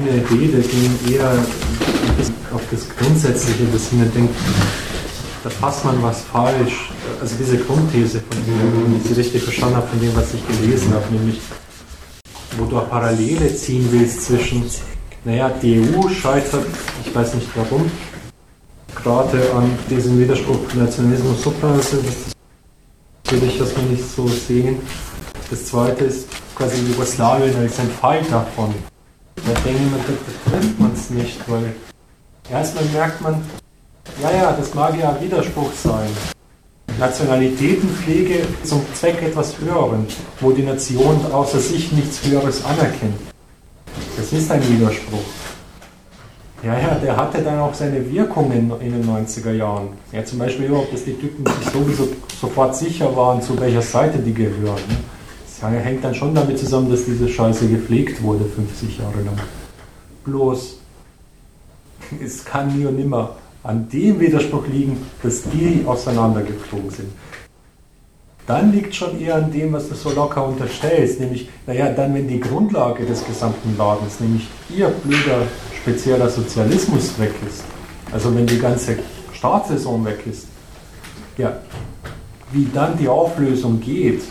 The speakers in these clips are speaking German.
meine Rede ging eher auf das Grundsätzliche, dass ich mir denke, da fasst man was falsch. Also diese Grundthese, von dem, ich sie richtig verstanden habe, von dem, was ich gelesen habe, nämlich, wo du Parallele ziehen willst zwischen, naja, die EU scheitert, ich weiß nicht warum, gerade an diesem Widerspruch Nationalismus, Supranationalismus, das würde ich erstmal nicht so sehen. Das zweite ist quasi Jugoslawien als ein Fall davon. Da ich mir, da trennt man es nicht, weil erstmal merkt man, ja, ja, das mag ja ein Widerspruch sein. Nationalitätenpflege zum Zweck etwas Höheren, wo die Nation außer sich nichts Höheres anerkennt. Das ist ein Widerspruch. Ja, ja, der hatte dann auch seine Wirkungen in den 90er Jahren. Ja, zum Beispiel überhaupt, dass die Typen sich sowieso sofort sicher waren, zu welcher Seite die gehören. Hängt dann schon damit zusammen, dass diese Scheiße gepflegt wurde 50 Jahre lang. Bloß, es kann nie und nimmer an dem Widerspruch liegen, dass die auseinandergeflogen sind. Dann liegt schon eher an dem, was du so locker unterstellst, nämlich, naja, dann, wenn die Grundlage des gesamten Ladens, nämlich ihr blöder spezieller Sozialismus weg ist, also wenn die ganze Staatssaison weg ist, ja, wie dann die Auflösung geht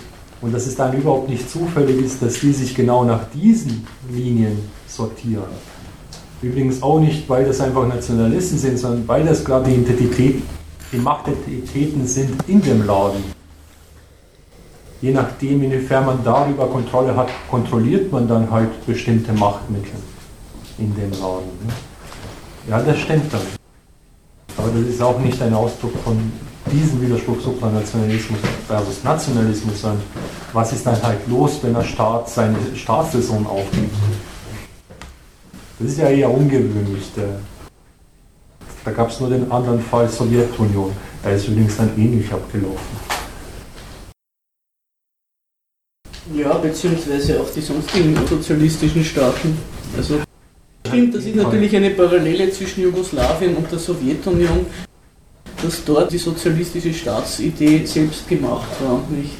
und dass es dann überhaupt nicht zufällig ist, dass die sich genau nach diesen Linien sortieren Übrigens auch nicht, weil das einfach Nationalisten sind, sondern weil das gerade die Identität, die Machtentitäten sind in dem Laden. Je nachdem, inwiefern man darüber Kontrolle hat, kontrolliert man dann halt bestimmte Machtmittel in dem Laden. Ne? Ja, das stimmt dann. Aber das ist auch nicht ein Ausdruck von diesem Widerspruch Supranationalismus versus Nationalismus, sondern was ist dann halt los, wenn der Staat seine Staatssaison aufgibt? Das ist ja eher ungewöhnlich. Da gab es nur den anderen Fall Sowjetunion. Da ist übrigens dann ähnlich abgelaufen. Ja, beziehungsweise auch die sonstigen sozialistischen Staaten. Also stimmt, das ist natürlich eine Parallele zwischen Jugoslawien und der Sowjetunion, dass dort die sozialistische Staatsidee selbst gemacht war, nicht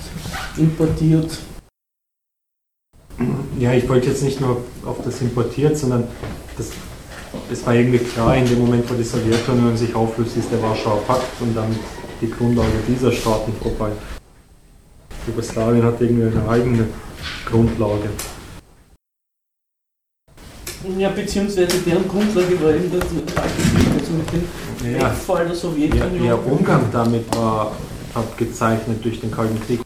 importiert. Ja, ich wollte jetzt nicht nur auf das importiert, sondern das, es war irgendwie klar, in dem Moment, wo die Sowjetunion sich auflöst, ist der Warschauer Pakt und damit die Grundlage dieser Staaten vorbei. Jugoslawien hat irgendwie eine eigene Grundlage. Ja, beziehungsweise deren Grundlage war eben der Krieg, also mit dem ja, Wegfall der Sowjetunion. Ja, der Umgang damit war abgezeichnet durch den Kalten Krieg.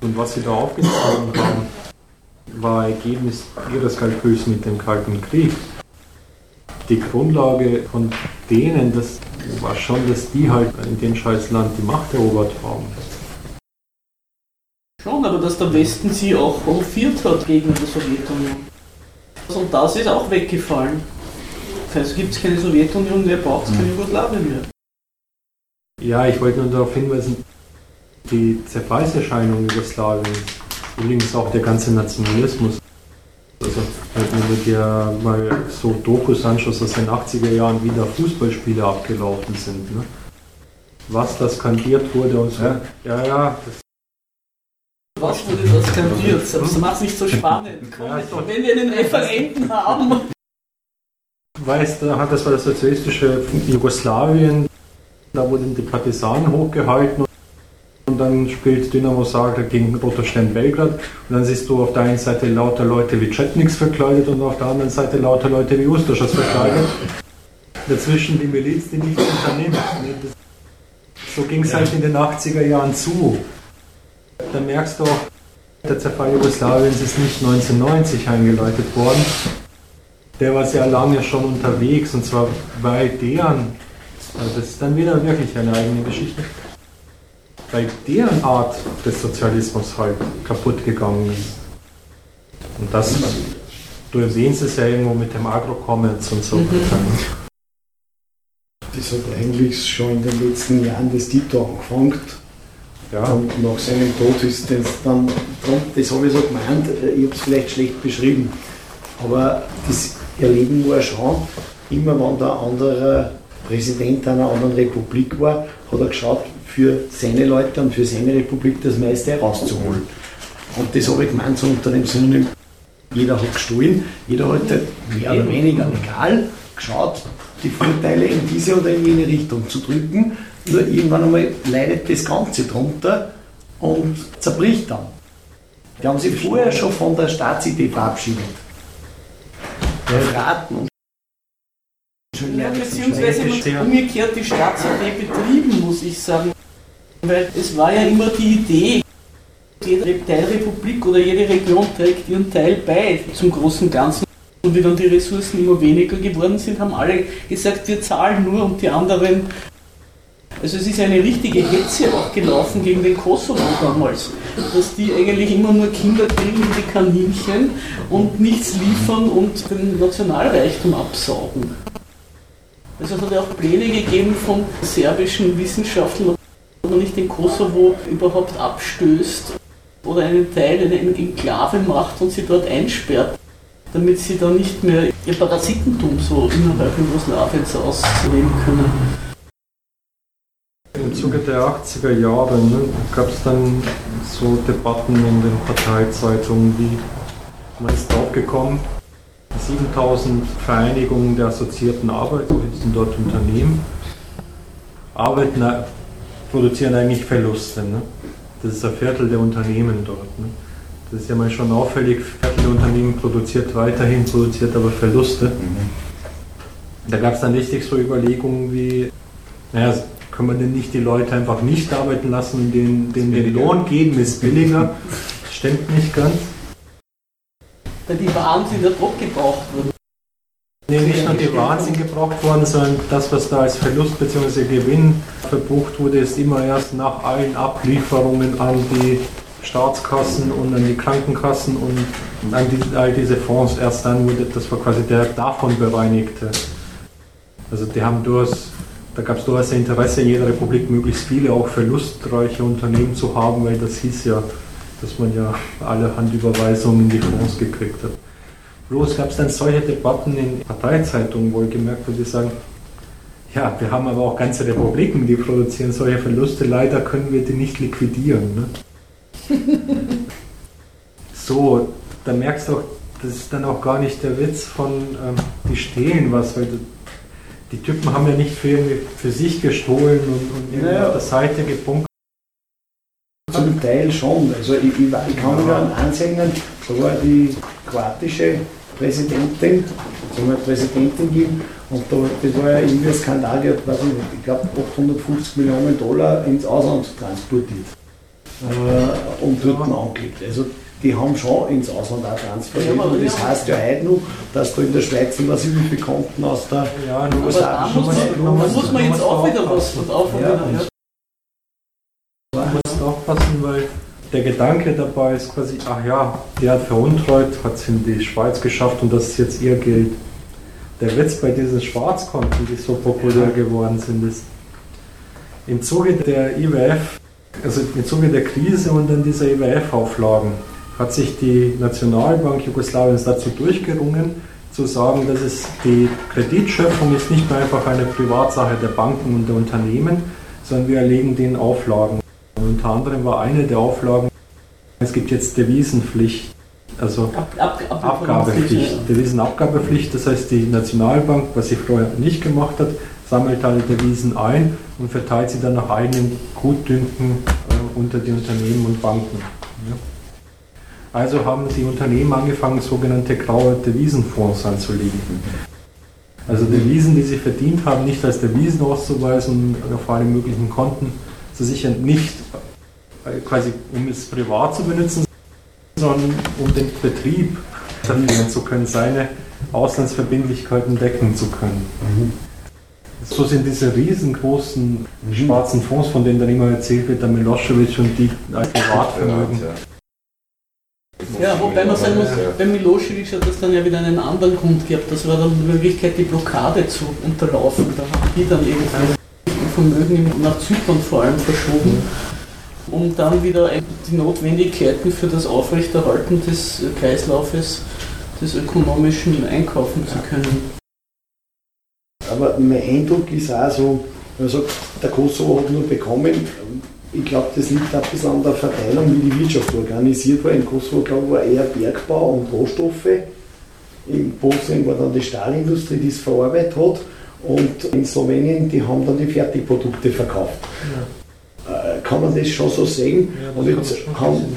Und was sie da aufgezogen haben, war Ergebnis ihres Kalküls mit dem Kalten Krieg. Die Grundlage von denen, das war schon, dass die halt in dem Scheißland die Macht erobert haben. Schon, aber dass der Westen sie auch hofiert hat gegen die Sowjetunion. Und das ist auch weggefallen. Das heißt, gibt es keine Sowjetunion, wer braucht es keine Jugoslawien mehr. Ja, ich wollte nur darauf hinweisen, die Zerfallserscheinung Jugoslawiens Übrigens auch der ganze Nationalismus. Also wenn du dir mal so Dokus anschaust aus den 80er Jahren, wie da Fußballspiele abgelaufen sind. Ne? Was da skandiert wurde und so. Ja, ja. ja was wurde da skandiert? Das macht es nicht so spannend. Ja, wenn wir einen Referenten haben. Weißt du, das war das sozialistische Jugoslawien, da wurden die Partisanen hochgehalten und dann spielt Dynamo Zagreb gegen Roter Stern Belgrad und dann siehst du auf der einen Seite lauter Leute wie Chetniks verkleidet und auf der anderen Seite lauter Leute wie Ustaschas verkleidet. Dazwischen die Miliz, die nichts unternimmt. So ging es halt in den 80er Jahren zu. Da merkst du auch, der Zerfall Jugoslawiens ist nicht 1990 eingeleitet worden. Der war sehr lange schon unterwegs und zwar bei deren, also das ist dann wieder wirklich eine eigene Geschichte bei deren Art des Sozialismus halt kaputt gegangen ist. Und das, du erwähnst es ja irgendwo mit dem Agro-Commerce und so mhm. Das hat eigentlich schon in den letzten Jahren das Tito angefangen. Ja. Und nach seinem Tod ist das dann, das habe ich so gemeint, ich habe es vielleicht schlecht beschrieben, aber das Erleben war schon, immer wenn der andere Präsident einer anderen Republik war, hat er geschaut, für seine Leute und für seine Republik das meiste herauszuholen. Und das habe ich gemeint so unter dem Synonym Jeder hat gestohlen, jeder hat halt mehr oder weniger legal geschaut, die Vorteile in diese oder in jene Richtung zu drücken. Nur irgendwann einmal leidet das Ganze drunter und zerbricht dann. Die haben sich vorher schon von der Staatsidee verabschiedet. Raten und ja, beziehungsweise man umgekehrt die Staatsidee betrieben, muss ich sagen. Weil es war ja immer die Idee, jede Teilrepublik oder jede Region trägt ihren Teil bei zum großen Ganzen. Und wie dann die Ressourcen immer weniger geworden sind, haben alle gesagt, wir zahlen nur und die anderen. Also es ist eine richtige Hetze auch gelaufen gegen den Kosovo damals, dass die eigentlich immer nur Kinder kriegen wie die Kaninchen und nichts liefern und den Nationalreichtum absaugen. Also es hat ja auch Pläne gegeben von serbischen Wissenschaftlern, ob man nicht den Kosovo überhaupt abstößt oder einen Teil, eine Enklave macht und sie dort einsperrt, damit sie dann nicht mehr ihr Parasitentum so innerhalb Jugoslawiens ausleben können. Im Zuge der 80er Jahre ne, gab es dann so Debatten in den Parteizeitungen, wie man ist drauf gekommen, 7000 Vereinigungen der assoziierten Arbeit, so sind dort Unternehmen, arbeiten, produzieren eigentlich Verluste. Ne? Das ist ein Viertel der Unternehmen dort. Ne? Das ist ja mal schon auffällig, Viertel der Unternehmen produziert weiterhin, produziert aber Verluste. Mhm. Da gab es dann richtig so Überlegungen wie, naja, können wir denn nicht die Leute einfach nicht arbeiten lassen und denen, denen den Lohn geben, ist billiger. Stimmt nicht ganz. Weil die Waren sind ja doch gebraucht worden. Nee, nicht nur die Waren sind gebraucht worden, sondern das, was da als Verlust bzw. Gewinn verbucht wurde, ist immer erst nach allen Ablieferungen an die Staatskassen und an die Krankenkassen und an die, all diese Fonds erst dann wurde, das war quasi der davon bereinigte. Also die haben durchaus, da gab es durchaus ein Interesse in jeder Republik, möglichst viele auch verlustreiche Unternehmen zu haben, weil das hieß ja, dass man ja alle Handüberweisungen in die Fonds gekriegt hat. Bloß gab es dann solche Debatten in Parteizeitungen wohlgemerkt, wo die sagen, ja, wir haben aber auch ganze Republiken, die produzieren solche Verluste, leider können wir die nicht liquidieren. Ne? so, da merkst du auch, das ist dann auch gar nicht der Witz von, ähm, die stehlen was, weil die Typen haben ja nicht für, für sich gestohlen und, und naja. auf der Seite gepunkt. Zum Teil schon. Also ich, ich, ich kann mich an ansehen, da war die kroatische Präsidentin, sagen wir Präsidentin geben und da, das war ja irgendwie ein Skandal, die hat, ich glaube 850 Millionen Dollar ins Ausland transportiert äh, und dort ja. angelegt. Also die haben schon ins Ausland auch transferiert. Ja, und das heißt ja heute noch, dass da in der Schweiz immer so viele Bekannten aus der ja, USA da muss, man, muss man jetzt auch wieder was drauf ja. Du musst aufpassen, weil der Gedanke dabei ist quasi, ach ja, der hat veruntreut, hat es in die Schweiz geschafft und das ist jetzt ihr Geld. Der Witz bei diesen Schwarzkonten, die so populär geworden sind, ist, im Zuge der IWF, also im Zuge der Krise und dann dieser IWF-Auflagen, hat sich die Nationalbank Jugoslawiens dazu durchgerungen, zu sagen, dass es die Kreditschöpfung ist nicht mehr einfach eine Privatsache der Banken und der Unternehmen, sondern wir erlegen denen Auflagen. Unter anderem war eine der Auflagen, es gibt jetzt Devisenpflicht, also Ab, Ab, Ab, Abgabepflicht, ja. Devisenabgabepflicht, das heißt die Nationalbank, was sie vorher nicht gemacht hat, sammelt alle Devisen ein und verteilt sie dann nach eigenem Gutdünken äh, unter die Unternehmen und Banken. Also haben die Unternehmen angefangen, sogenannte graue Devisenfonds anzulegen. Also Devisen, die sie verdient haben, nicht als Devisen auszuweisen auf alle möglichen Konten, zu sichern, nicht äh, quasi um es privat zu benutzen, sondern um den Betrieb verlieren zu können, seine Auslandsverbindlichkeiten decken zu können. Mhm. So sind diese riesengroßen schwarzen Fonds, von denen dann immer erzählt wird, der Milosevic und die als Privatvermögen. Ja, wobei man sagen muss, bei Milosevic hat das dann ja wieder einen anderen Grund gehabt. Das war dann die Möglichkeit, die Blockade zu unterlaufen. Da haben die dann irgendwie Vermögen nach Zypern vor allem verschoben, um dann wieder die Notwendigkeiten für das Aufrechterhalten des Kreislaufes des ökonomischen einkaufen zu können. Aber mein Eindruck ist auch so, wenn man sagt, der Kosovo hat nur bekommen, ich glaube, das liegt auch ein bisschen an der Verteilung, wie die Wirtschaft organisiert war. In Kosovo, glaube war eher Bergbau und Rohstoffe. In Bosnien war dann die Stahlindustrie, die es verarbeitet hat. Und in Slowenien, die haben dann die Fertigprodukte verkauft. Ja. Äh, kann man das schon so sehen? Ja, und jetzt haben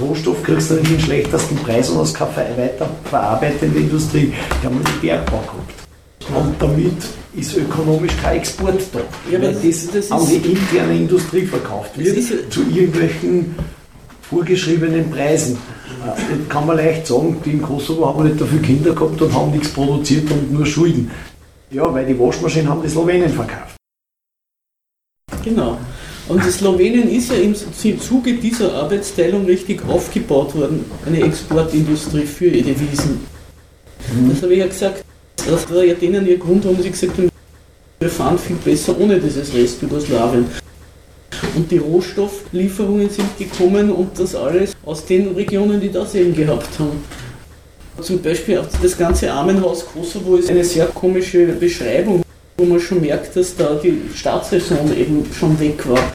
Rohstoff kriegst du nicht den schlechtesten Preis und hast keine weiter verarbeitende Industrie. Die haben den Bergbau gehabt. Und damit ist ökonomisch kein Export da. Ja, weil das, das an die interne Industrie verkauft wird, zu irgendwelchen vorgeschriebenen Preisen. Das kann man leicht sagen, die in Kosovo haben nicht dafür Kinder gehabt und haben nichts produziert und nur Schulden. Ja, weil die Waschmaschinen haben die Slowenien verkauft. Genau. Und Slowenien ist ja im Zuge dieser Arbeitsteilung richtig aufgebaut worden, eine Exportindustrie für Devisen. Mhm. Das habe ich ja gesagt, das war ja denen ihr Grund, warum sie gesagt haben, wir fahren viel besser ohne dieses Rest Jugoslawien. Und die Rohstofflieferungen sind gekommen und das alles aus den Regionen, die das eben gehabt haben. Zum Beispiel das ganze Armenhaus Kosovo ist eine sehr komische Beschreibung, wo man schon merkt, dass da die Staatsräson eben schon weg war.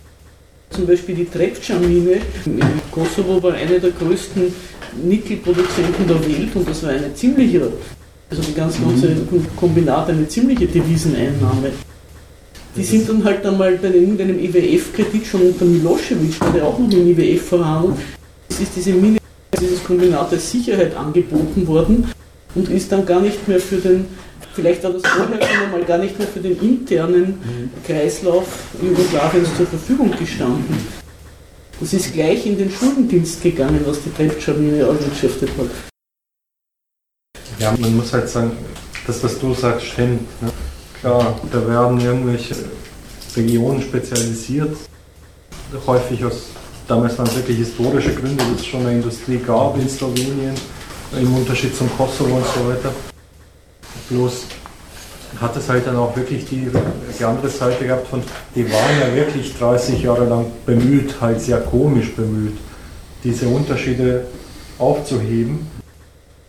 Zum Beispiel die Trepča-Mine in Kosovo war eine der größten Nickelproduzenten der Welt und das war eine ziemliche, also die ganze, ganze mhm. Kombinat eine ziemliche Deviseneinnahme. Die sind dann halt einmal bei irgendeinem IWF-Kredit schon unter Milosevic, der auch noch im IWF verhandelt. Es ist diese Mine, dieses Kombinat als Sicherheit angeboten worden und ist dann gar nicht mehr für den Vielleicht war das vorher schon einmal gar nicht mehr für den internen Kreislauf Jugoslawiens zur Verfügung gestanden. Das ist gleich in den Schuldendienst gegangen, was die Trepča-Mine erwirtschaftet hat. Ja, man muss halt sagen, das, was du sagst, stimmt. Ne? Klar, da werden irgendwelche Regionen spezialisiert, häufig aus, damals waren es wirklich historische Gründe, dass es schon eine Industrie gab in Slowenien, im Unterschied zum Kosovo und so weiter. Bloß hat es halt dann auch wirklich die, die andere Seite gehabt von, die waren ja wirklich 30 Jahre lang bemüht, halt sehr komisch bemüht, diese Unterschiede aufzuheben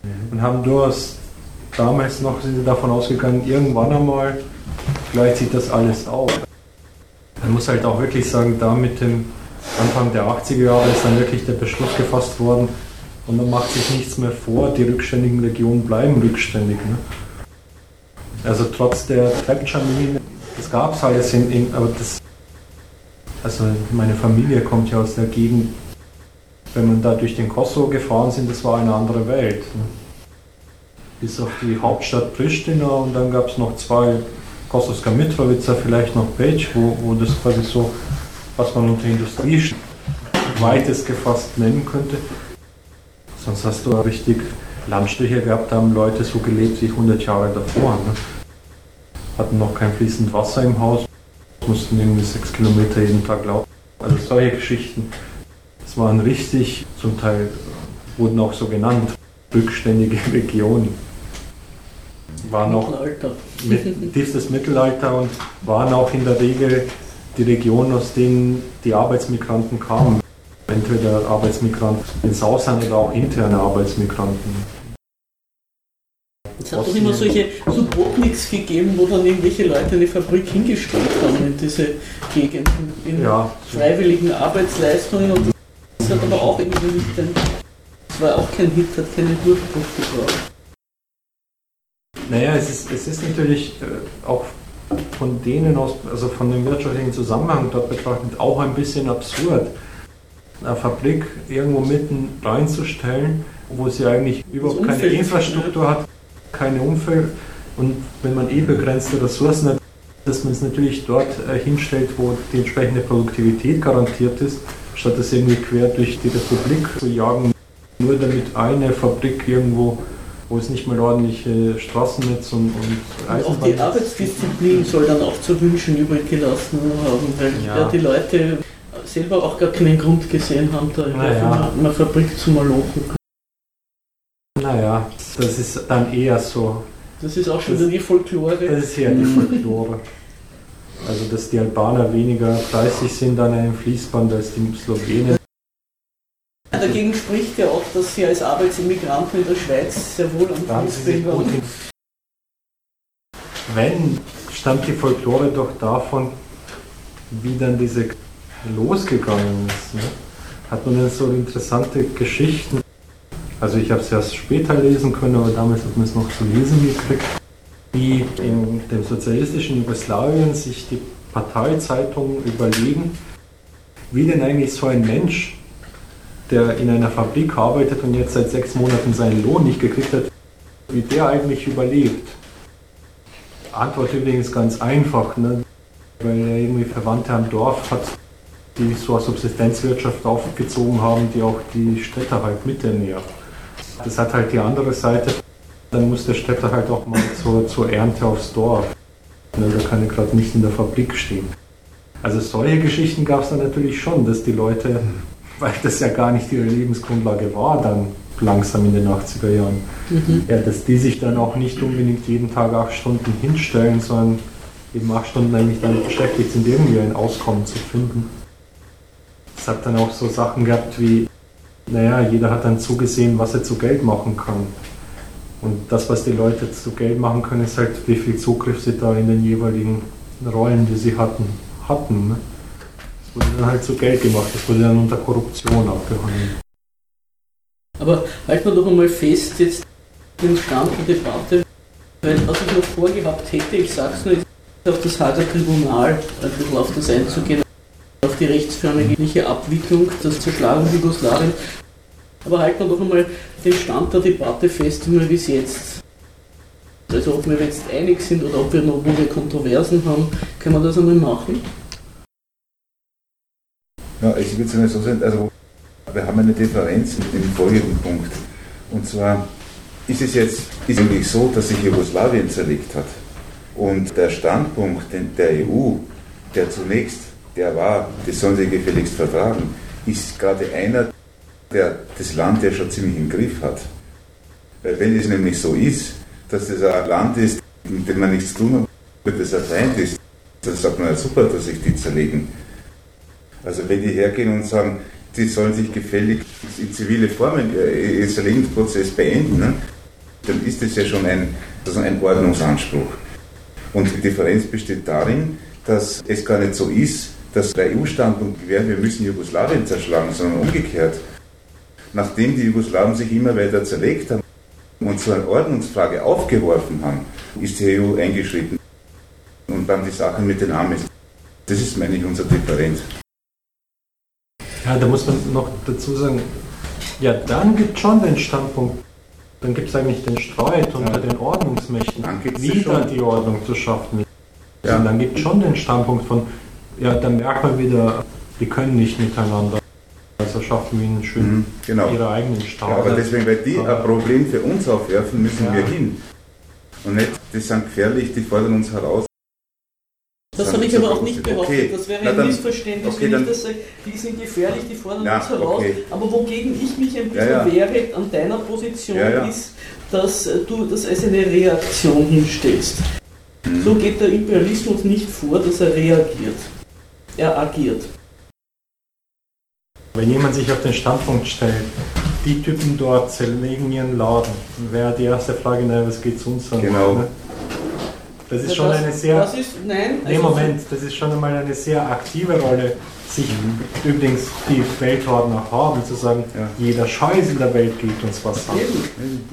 mhm. und haben durchaus damals noch sind davon ausgegangen, irgendwann einmal gleicht sich das alles auf. Man muss halt auch wirklich sagen, da mit dem Anfang der 80er Jahre ist dann wirklich der Beschluss gefasst worden und man macht sich nichts mehr vor, die rückständigen Regionen bleiben rückständig. Ne? Also trotz der Trepčan-Mine, das gab es alles in, in, aber das, also meine Familie kommt ja aus der Gegend, wenn man da durch den Kosovo gefahren sind, das war eine andere Welt. Ne? Bis auf die Hauptstadt Pristina und dann gab es noch zwei, Kosovska Mitrovica, vielleicht noch Peć, wo, wo das quasi so, was man unter Industrie weitest gefasst nennen könnte. Sonst hast du richtig Landstriche gehabt, da haben Leute so gelebt wie 100 Jahre davor. Ne? hatten noch kein fließend Wasser im Haus, mussten irgendwie sechs Kilometer jeden Tag laufen. Also solche Geschichten. Es waren richtig, zum Teil wurden auch so genannt, rückständige Regionen. Waren noch mit, tiefstes Mittelalter und waren auch in der Regel die Regionen, aus denen die Arbeitsmigranten kamen. Entweder Arbeitsmigranten ins Ausland oder auch interne Arbeitsmigranten. Es hat doch immer solche Subotniks gegeben, wo dann irgendwelche Leute eine Fabrik hingestellt haben in diese Gegenden, in ja. freiwilligen Arbeitsleistungen. Und das hat aber auch irgendwie nicht ein, das war auch kein Hit, hat keine Durchbruch gebraucht. Naja, es ist, es ist natürlich äh, auch von denen aus, also von dem wirtschaftlichen Zusammenhang dort betrachtet, auch ein bisschen absurd, eine Fabrik irgendwo mitten reinzustellen, wo sie eigentlich überhaupt keine Infrastruktur hat keine Umfeld und wenn man eh begrenzte Ressourcen hat, dass man es natürlich dort äh, hinstellt, wo die entsprechende Produktivität garantiert ist, statt es irgendwie quer durch die Republik zu jagen, nur damit eine Fabrik irgendwo, wo es nicht mal ordentliche Straßennetz und, und Eisenbahn Auch die Arbeitsdisziplin soll dann auch zu wünschen übrig gelassen haben, weil ja. Ja, die Leute selber auch gar keinen Grund gesehen haben, da naja. eine Fabrik zu malochen. Naja, das ist dann eher so. Das ist auch schon das, die Folklore. Das ist ja die Folklore. Also, dass die Albaner weniger fleißig sind an einem Fließband als die Slowenen. Dagegen spricht ja auch, dass sie als Arbeitsimmigranten in der Schweiz sehr wohl am Fließband waren. Wenn, stammt die Folklore doch davon, wie dann diese losgegangen ist. Ne? Hat man dann so interessante Geschichten. Also ich habe es erst später lesen können, aber damals hat man es noch zu lesen gekriegt, wie in dem sozialistischen Jugoslawien sich die Parteizeitungen überlegen, wie denn eigentlich so ein Mensch, der in einer Fabrik arbeitet und jetzt seit sechs Monaten seinen Lohn nicht gekriegt hat, wie der eigentlich überlebt. Antwort übrigens ganz einfach, ne? weil er irgendwie Verwandte am Dorf hat, die so eine Subsistenzwirtschaft aufgezogen haben, die auch die Städte halt miternährt. Das hat halt die andere Seite, dann muss der Städter halt auch mal zur, zur Ernte aufs Dorf. Ne? Da kann er gerade nicht in der Fabrik stehen. Also solche Geschichten gab es dann natürlich schon, dass die Leute, weil das ja gar nicht ihre Lebensgrundlage war, dann langsam in den 80er Jahren, mhm. ja, dass die sich dann auch nicht unbedingt jeden Tag acht Stunden hinstellen, sondern eben acht Stunden eigentlich damit beschäftigt sind, irgendwie ein Auskommen zu finden. Es hat dann auch so Sachen gehabt wie, naja, jeder hat dann zugesehen, was er zu Geld machen kann. Und das, was die Leute zu Geld machen können, ist halt, wie viel Zugriff sie da in den jeweiligen Rollen, die sie hatten, hatten. Ne? Das wurde dann halt zu Geld gemacht, das wurde dann unter Korruption abgehandelt. Aber halten wir doch einmal fest, jetzt den Stand der Debatte, weil was ich noch vorgehabt hätte, ich sage es nur, ist auf das Hager Tribunal ein bisschen auf das einzugehen, auf die rechtsförmige Abwicklung der Zerschlagung Jugoslawien. Aber halten wir doch einmal den Stand der Debatte fest, wie es jetzt also ob wir jetzt einig sind oder ob wir noch wir Kontroversen haben, können wir das einmal machen? Ja, ich würde es so sagen, also wir haben eine Differenz mit dem folgenden Punkt. Und zwar ist es jetzt ist eigentlich so, dass sich Jugoslawien zerlegt hat. Und der Standpunkt der EU, der zunächst, der war, das sollen sie gefälligst vertragen, ist gerade einer, der das Land ja schon ziemlich im Griff hat. Weil wenn es nämlich so ist, dass das ein Land ist, mit dem man nichts tun hat, das ein Feind ist, dann sagt man ja super, dass sich die zerlegen. Also wenn die hergehen und sagen, die sollen sich gefällig in zivile Formen, äh, den Zerlegungsprozess beenden, ne? dann ist das ja schon ein, also ein Ordnungsanspruch. Und die Differenz besteht darin, dass es gar nicht so ist, dass der EU-Standpunkt wäre, wir müssen Jugoslawien zerschlagen, sondern umgekehrt. Nachdem die Jugoslawen sich immer weiter zerlegt haben und so eine Ordnungsfrage aufgeworfen haben, ist die EU eingeschritten und dann die Sache mit den Amis. Das ist, meine ich, unsere Differenz. Ja, da muss man noch dazu sagen, ja, dann gibt es schon den Standpunkt, dann gibt es eigentlich den Streit unter ja. den Ordnungsmächten, wieder die Ordnung zu schaffen. Ja. Und dann gibt es schon den Standpunkt von, ja, dann merkt man wieder, die können nicht miteinander. Also schaffen wir ihnen schön mhm, genau. ihre eigenen Staaten. Ja, aber deswegen, weil die ein Problem für uns aufwerfen, müssen ja. wir hin. Und nicht, die sind gefährlich, die fordern uns heraus. Das habe ich aber auch nicht behauptet. Okay. Das wäre ein dann, Missverständnis, okay, wenn ich das sage, die sind gefährlich, die fordern ja, uns heraus. Okay. Aber wogegen ich mich ein bisschen ja, ja. wehre an deiner Position ist, dass du das als eine Reaktion hinstellst. Mhm. So geht der Imperialismus nicht vor, dass er reagiert. Er agiert. Wenn jemand sich auf den Standpunkt stellt, die Typen dort zerlegen ihren Laden, wäre die erste Frage, naja, was geht es uns an? Genau. Ne? Das ist schon das, eine sehr. Das ist, nein. Nee, also Moment, das ist schon einmal eine sehr aktive Rolle, sich mhm. übrigens die Weltordner haben, zu sagen, ja. jeder Scheiß in der Welt geht uns was an.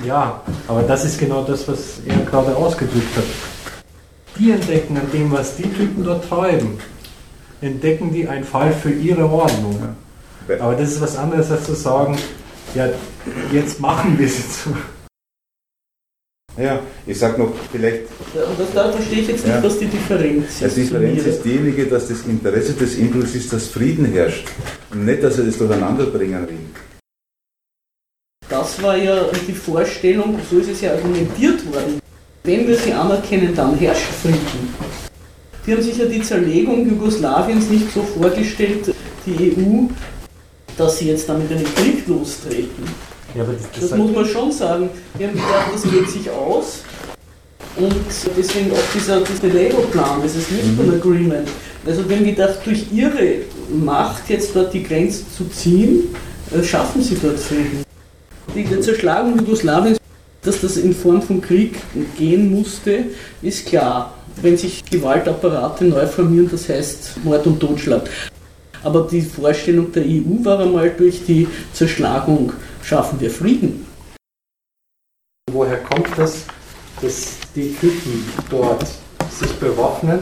Ja, aber das ist genau das, was er gerade ausgedrückt hat. Die entdecken an dem, was die Typen dort treiben, entdecken die einen Fall für ihre Ordnung. Ja. Aber das ist was anderes, als zu sagen, ja, jetzt machen wir sie zu. Ja, ich sage noch vielleicht. Ja, und das, da verstehe ich jetzt nicht, ja. was die Differenz ist. Die Differenz ist diejenige, dass das Interesse des Impuls ist, dass Frieden herrscht und nicht, dass er das durcheinanderbringen will. Das war ja die Vorstellung, so ist es ja argumentiert worden. Wenn wir sie anerkennen, dann herrscht Frieden. Die haben sich ja die Zerlegung Jugoslawiens nicht so vorgestellt, die EU, dass sie jetzt damit einen Krieg lostreten ja, das, das, das muss man schon sagen. Wir haben gedacht, das geht sich aus. Und deswegen auch dieser, dieser Lego-Plan, dieses Lisbon mhm. Agreement. Also wir haben gedacht, durch ihre Macht jetzt dort die Grenze zu ziehen, äh, schaffen sie dort Frieden. Die Zerschlagung Jugoslawiens, dass das in Form von Krieg gehen musste, ist klar. Wenn sich Gewaltapparate neu formieren, das heißt Mord und Totschlag. Aber die Vorstellung der EU war einmal durch die Zerschlagung schaffen wir Frieden. Woher kommt das, dass die Typen dort sich bewaffnen?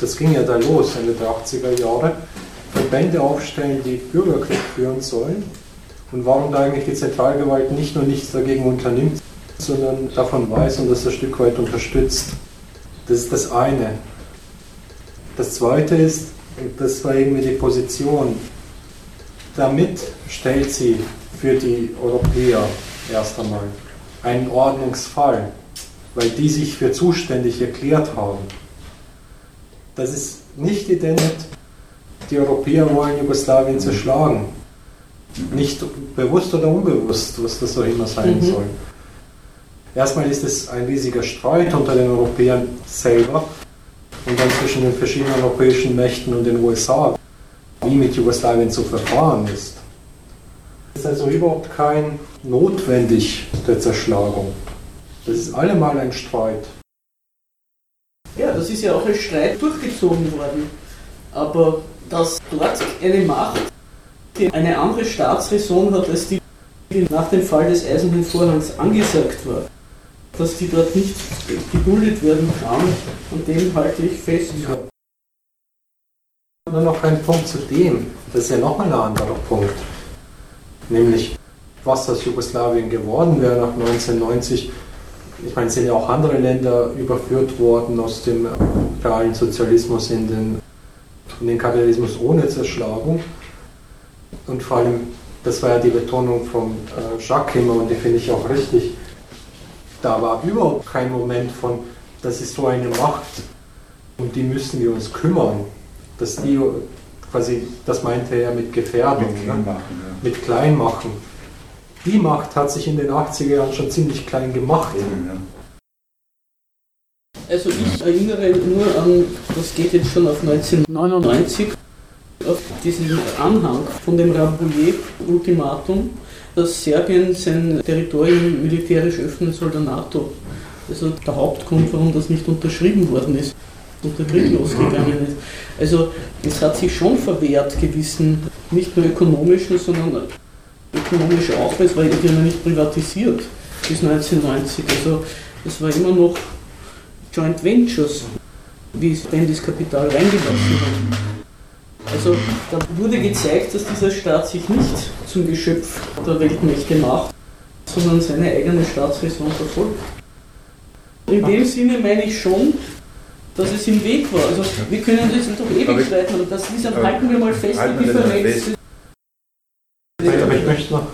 Das ging ja da los, Ende der 80er Jahre. Verbände aufstellen, die Bürgerkrieg führen sollen. Und warum da eigentlich die Zentralgewalt nicht nur nichts dagegen unternimmt, sondern davon weiß und das ein Stück weit unterstützt. Das ist das eine. Das zweite ist, das war irgendwie die Position. Damit stellt sie für die Europäer erst einmal einen Ordnungsfall, weil die sich für zuständig erklärt haben. Das ist nicht ident, die Europäer wollen Jugoslawien zerschlagen. Nicht bewusst oder unbewusst, was das auch immer sein mhm. soll. Erstmal ist es ein riesiger Streit unter den Europäern selber und dann zwischen den verschiedenen europäischen Mächten und den USA, wie mit Jugoslawien zu verfahren ist. Es ist also überhaupt kein notwendig der Zerschlagung. Das ist allemal ein Streit. Ja, das ist ja auch als Streit durchgezogen worden. Aber dass dort eine Macht, die eine andere Staatsräson hat, als die, die nach dem Fall des Eisernen Vorhangs angesagt war, dass die dort nicht geduldet werden kann, an dem halte ich fest. Nur noch ein Punkt zu dem, das ist ja nochmal ein anderer Punkt, nämlich was aus Jugoslawien geworden wäre nach 1990. Ich meine, es sind ja auch andere Länder überführt worden aus dem realen Sozialismus in den, in den Kapitalismus ohne Zerschlagung. Und vor allem, das war ja die Betonung von äh, Jacques immer und die finde ich auch richtig, da war überhaupt kein Moment von, das ist so eine Macht und die müssen wir uns kümmern. Dass die quasi, das meinte er mit Gefährdung, mit klein, ne? machen, ja. mit klein machen. Die Macht hat sich in den 80er Jahren schon ziemlich klein gemacht. Ja. Also ich erinnere nur an, das geht jetzt schon auf 1999, auf diesen Anhang von dem Rambouillet-Ultimatum, dass Serbien sein Territorium militärisch öffnen soll der NATO. Also der Hauptgrund, warum das nicht unterschrieben worden ist und der Krieg losgegangen ist. Also es hat sich schon verwehrt, gewissen, nicht nur ökonomischen, sondern ökonomisch auch, weil es war ja nicht privatisiert bis 1990. Also es war immer noch Joint Ventures, wie das Kapital reingelassen haben. Also da wurde gezeigt, dass dieser Staat sich nicht zum Geschöpf der Weltmächte macht, sondern seine eigene Staatsräson verfolgt. In dem Sinne meine ich schon, dass es im Weg war. Also wir können das doch ewig streiten, aber das ist, halten wir mal fest, die Differenz. Aber ich möchte noch,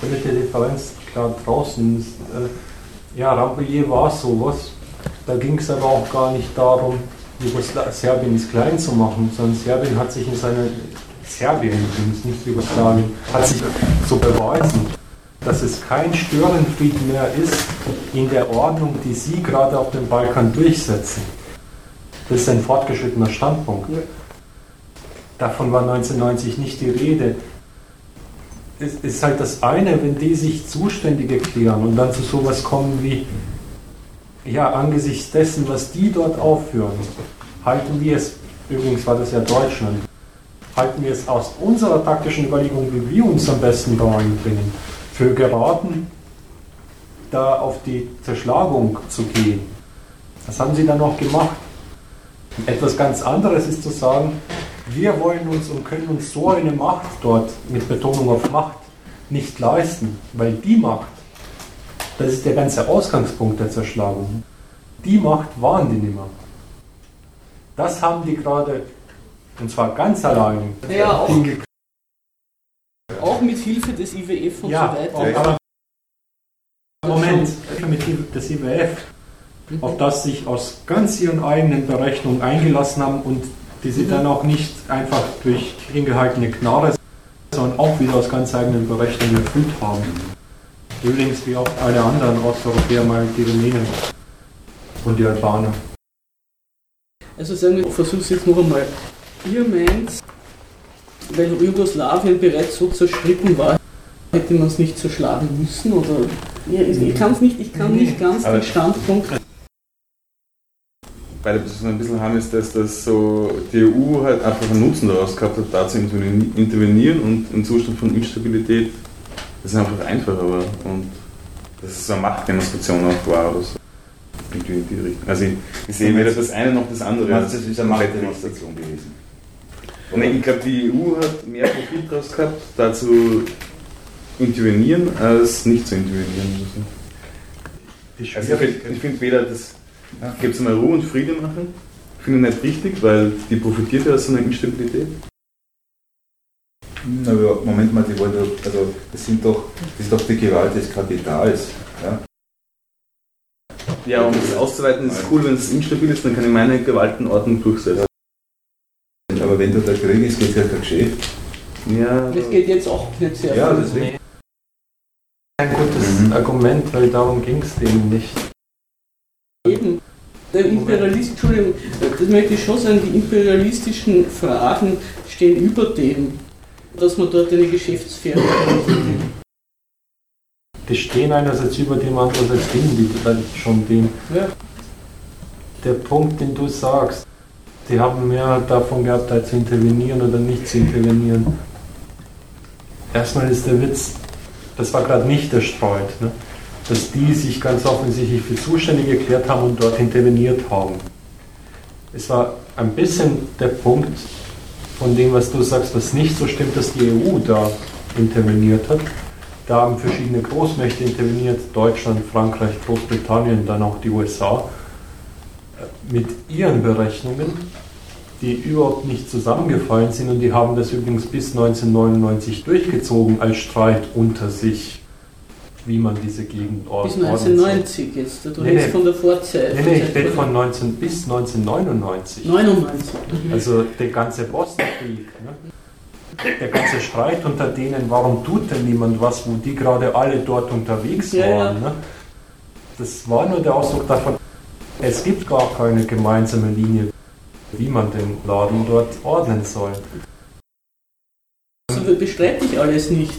damit die Differenz klar draußen ist, äh, ja, Rambouillet war sowas. Da ging es aber auch gar nicht darum, Jugosla Serbien ist klein zu machen, sondern Serbien hat sich in seiner Serbien übrigens, nicht Jugoslawien, hat sich so beweisen, dass es kein Störenfried mehr ist in der Ordnung, die Sie gerade auf dem Balkan durchsetzen. Das ist ein fortgeschrittener Standpunkt. Davon war 1990 nicht die Rede. Es ist halt das eine, wenn die sich zuständig erklären und dann zu sowas kommen wie, ja, angesichts dessen, was die dort aufführen, halten wir es, übrigens war das ja Deutschland, halten wir es aus unserer taktischen Überlegung, wie wir uns am besten da einbringen, für geraten, da auf die Zerschlagung zu gehen. Das haben sie dann noch gemacht. Etwas ganz anderes ist zu sagen, wir wollen uns und können uns so eine Macht dort, mit Betonung auf Macht, nicht leisten, weil die Macht das ist der ganze Ausgangspunkt der Zerschlagung. Die Macht waren die nimmer. Das haben die gerade, und zwar ganz allein, ja, auch, auch mit Hilfe des IWF und ja, so weiter. Aber Moment, mit Hilfe des IWF, auf das sich aus ganz ihren eigenen Berechnungen eingelassen haben und die sie dann auch nicht einfach durch hingehaltene Gnade, sondern auch wieder aus ganz eigenen Berechnungen erfüllt haben. Übrigens wie auch alle anderen Osteuropäer mal die Rumänen und die Albaner. Also sagen wir, versuche es jetzt noch einmal. Ihr meint, weil Jugoslawien bereits so zerstritten war, hätte man es nicht zerschlagen müssen? Oder ja, ich kann es nicht, ich kann nicht ganz den Standpunkt. beide Positionen ein bisschen haben, ist, dass das so die EU halt einfach einen Nutzen daraus gehabt hat, da zu intervenieren und im Zustand von Instabilität das ist einfach einfacher war und dass es so eine Machtdemonstration auch war oder so. Irgendwie in die Richtung. Also ich, ich sehe weder das eine noch das andere. Das ist eine Machtdemonstration gewesen. ich glaube, die EU hat mehr Profit daraus gehabt, da zu intervenieren, als nicht zu intervenieren. Also ich finde find weder das, gibt es mal Ruhe und Friede machen, finde ich nicht richtig, weil die profitiert ja aus so einer Instabilität. Na, Moment mal, die wollen also das sind doch, das ist doch die Gewalt des Kapitals. Ja? Ja, um das auszuweiten, ist es cool, wenn es instabil ist, dann kann ich meine Gewaltenordnung durchsetzen. Aber wenn da der Krieg ist, geht es ja kein Geschäft. Ja. Das geht jetzt auch nicht sehr Ja, deswegen. Ein gutes mhm. Argument, weil darum ging es denen nicht. Eben. Der Imperialist, Entschuldigung, das möchte ich schon sagen, die imperialistischen Fragen stehen über dem dass man dort eine Geschäftssphäre Die stehen einerseits über dem, andererseits hin, die dann schon den. Ja. Der Punkt, den du sagst, die haben mehr davon gehabt, da zu intervenieren oder nicht zu intervenieren. Erstmal ist der Witz, das war gerade nicht erstreut, ne? dass die sich ganz offensichtlich für zuständig erklärt haben und dort interveniert haben. Es war ein bisschen der Punkt, von dem, was du sagst, was nicht so stimmt, dass die EU da interveniert hat. Da haben verschiedene Großmächte interveniert, Deutschland, Frankreich, Großbritannien, dann auch die USA, mit ihren Berechnungen, die überhaupt nicht zusammengefallen sind und die haben das übrigens bis 1999 durchgezogen als Streit unter sich wie man diese Gegend ordnet. Bis 1990 jetzt, du nee, redest nee, von der Vorzeit. Nee, nee, ich bin von 19, bis 1999. 99. Mhm. Also der ganze Bosnienkrieg. Ne? Der ganze Streit unter denen, warum tut denn niemand was, wo die gerade alle dort unterwegs waren. Ja, ja. Ne? Das war nur der Ausdruck davon, es gibt gar keine gemeinsame Linie, wie man den Laden dort ordnen soll. Also bestreite ich alles nicht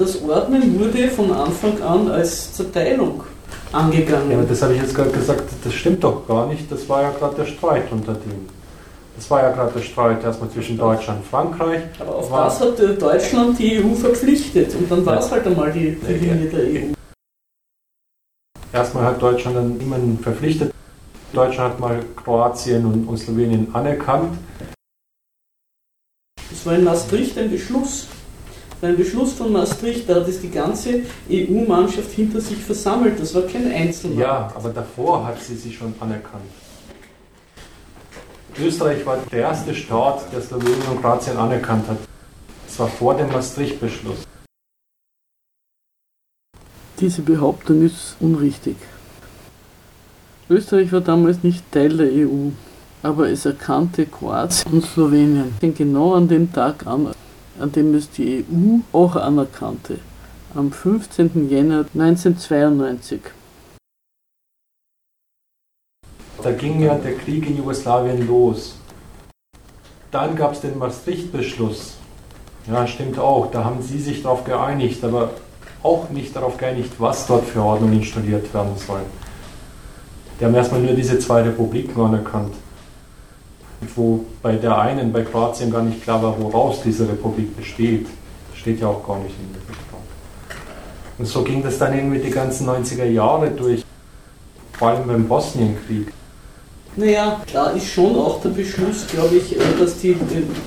das Ordnen wurde von Anfang an als Zerteilung angegangen. Ja, aber das habe ich jetzt gerade gesagt, das stimmt doch gar nicht. Das war ja gerade der Streit unter denen. Das war ja gerade der Streit erstmal zwischen Deutschland und Frankreich. Aber auf war das hat Deutschland die EU verpflichtet und dann war es halt einmal die, Linie der EU. Erstmal hat Deutschland dann niemanden verpflichtet. Deutschland hat mal Kroatien und, Slowenien anerkannt. Es war in Maastricht ein Beschluss beim Beschluss von Maastricht, da hat es die ganze EU-Mannschaft hinter sich versammelt. Das war kein Einzelmann. Ja, aber davor hat sie sie schon anerkannt. Österreich war der erste Staat, der Slowenien und Kroatien anerkannt hat. Das war vor dem Maastricht-Beschluss. Diese Behauptung ist unrichtig. Österreich war damals nicht Teil der EU, aber es erkannte Kroatien und Slowenien genau an dem Tag an, an dem es die EU auch anerkannte, am 15. Jänner 1992. Da ging ja der Krieg in Jugoslawien los. Dann gab es den Maastricht-Beschluss. Ja, stimmt auch. Da haben sie sich darauf geeinigt, aber auch nicht darauf geeinigt, was dort für Ordnung installiert werden soll. Die haben erstmal nur diese zwei Republiken anerkannt wo bei der einen, bei Kroatien, gar nicht klar war, woraus diese Republik besteht. Das steht ja auch gar nicht in der Vertrag. Und so ging das dann irgendwie die ganzen 90er Jahre durch, vor allem beim Bosnienkrieg. Naja, da ist schon auch der Beschluss, glaube ich, äh, dass die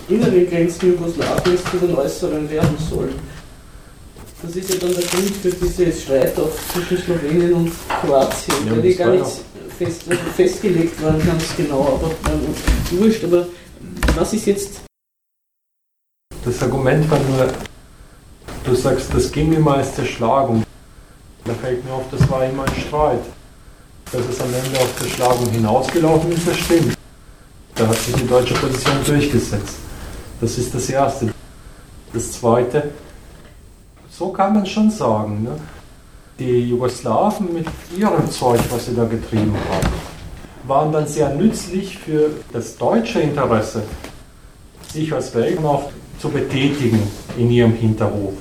inneren Grenzen Jugoslawiens zu den äußeren werden sollen. Das ist ja dann der Grund für dieses Streit auch zwischen Slowenien und Kroatien, ja, weil die gar nicht fest, festgelegt waren, ganz genau, aber ähm, wurscht. Aber was ist jetzt. Das Argument war nur, du sagst, das ging immer als Zerschlagung. Da fällt mir auf, das war immer ein Streit. Dass es am Ende auf Zerschlagung hinausgelaufen ist, das stimmt. Da hat sich die deutsche Position durchgesetzt. Das ist das Erste. Das Zweite, so kann man schon sagen. Ne? Die Jugoslawen mit ihrem Zeug, was sie da getrieben haben, waren dann sehr nützlich für das deutsche Interesse, sich als Weltmacht zu betätigen in ihrem Hinterhof.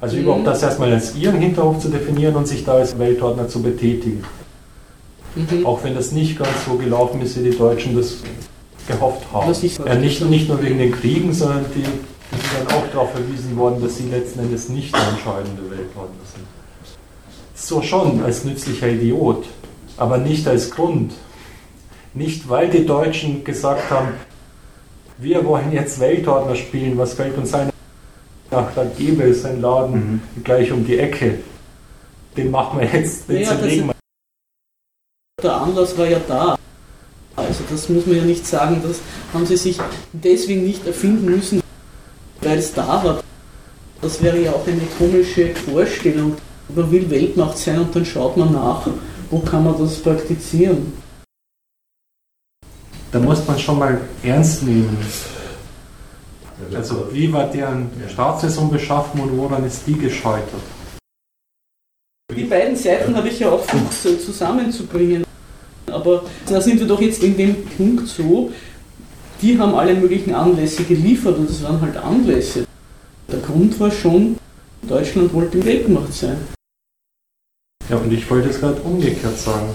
Also mhm. überhaupt das erstmal als ihren Hinterhof zu definieren und sich da als Weltordner zu betätigen. Mhm. Auch wenn das nicht ganz so gelaufen ist, wie die Deutschen das gehofft haben. Ja, nicht, nicht nur wegen den Kriegen, sondern die, die sind dann auch darauf verwiesen worden, dass sie letzten Endes nicht der entscheidende Weltordner sind. So schon als nützlicher Idiot, aber nicht als Grund. Nicht weil die Deutschen gesagt haben, wir wollen jetzt Weltordner spielen, was fällt uns ein? Ach, da gäbe es einen Laden mhm. gleich um die Ecke. Den machen wir jetzt, den ja, zerlegen wir. Der Anlass war ja da. Also das muss man ja nicht sagen, das haben sie sich deswegen nicht erfinden müssen, weil es da war. Das wäre ja auch eine komische Vorstellung. Man will Weltmacht sein und dann schaut man nach, wo kann man das praktizieren. Da muss man schon mal ernst nehmen. Also wie war deren Staatssaison beschaffen und woran ist die gescheitert? Die beiden Seiten habe ich ja auch versucht zusammenzubringen. Aber da sind wir doch jetzt in dem Punkt so, die haben alle möglichen Anlässe geliefert und es waren halt Anlässe. Der Grund war schon, Deutschland wollte Weltmacht sein. Ja, und ich wollte es gerade umgekehrt sagen.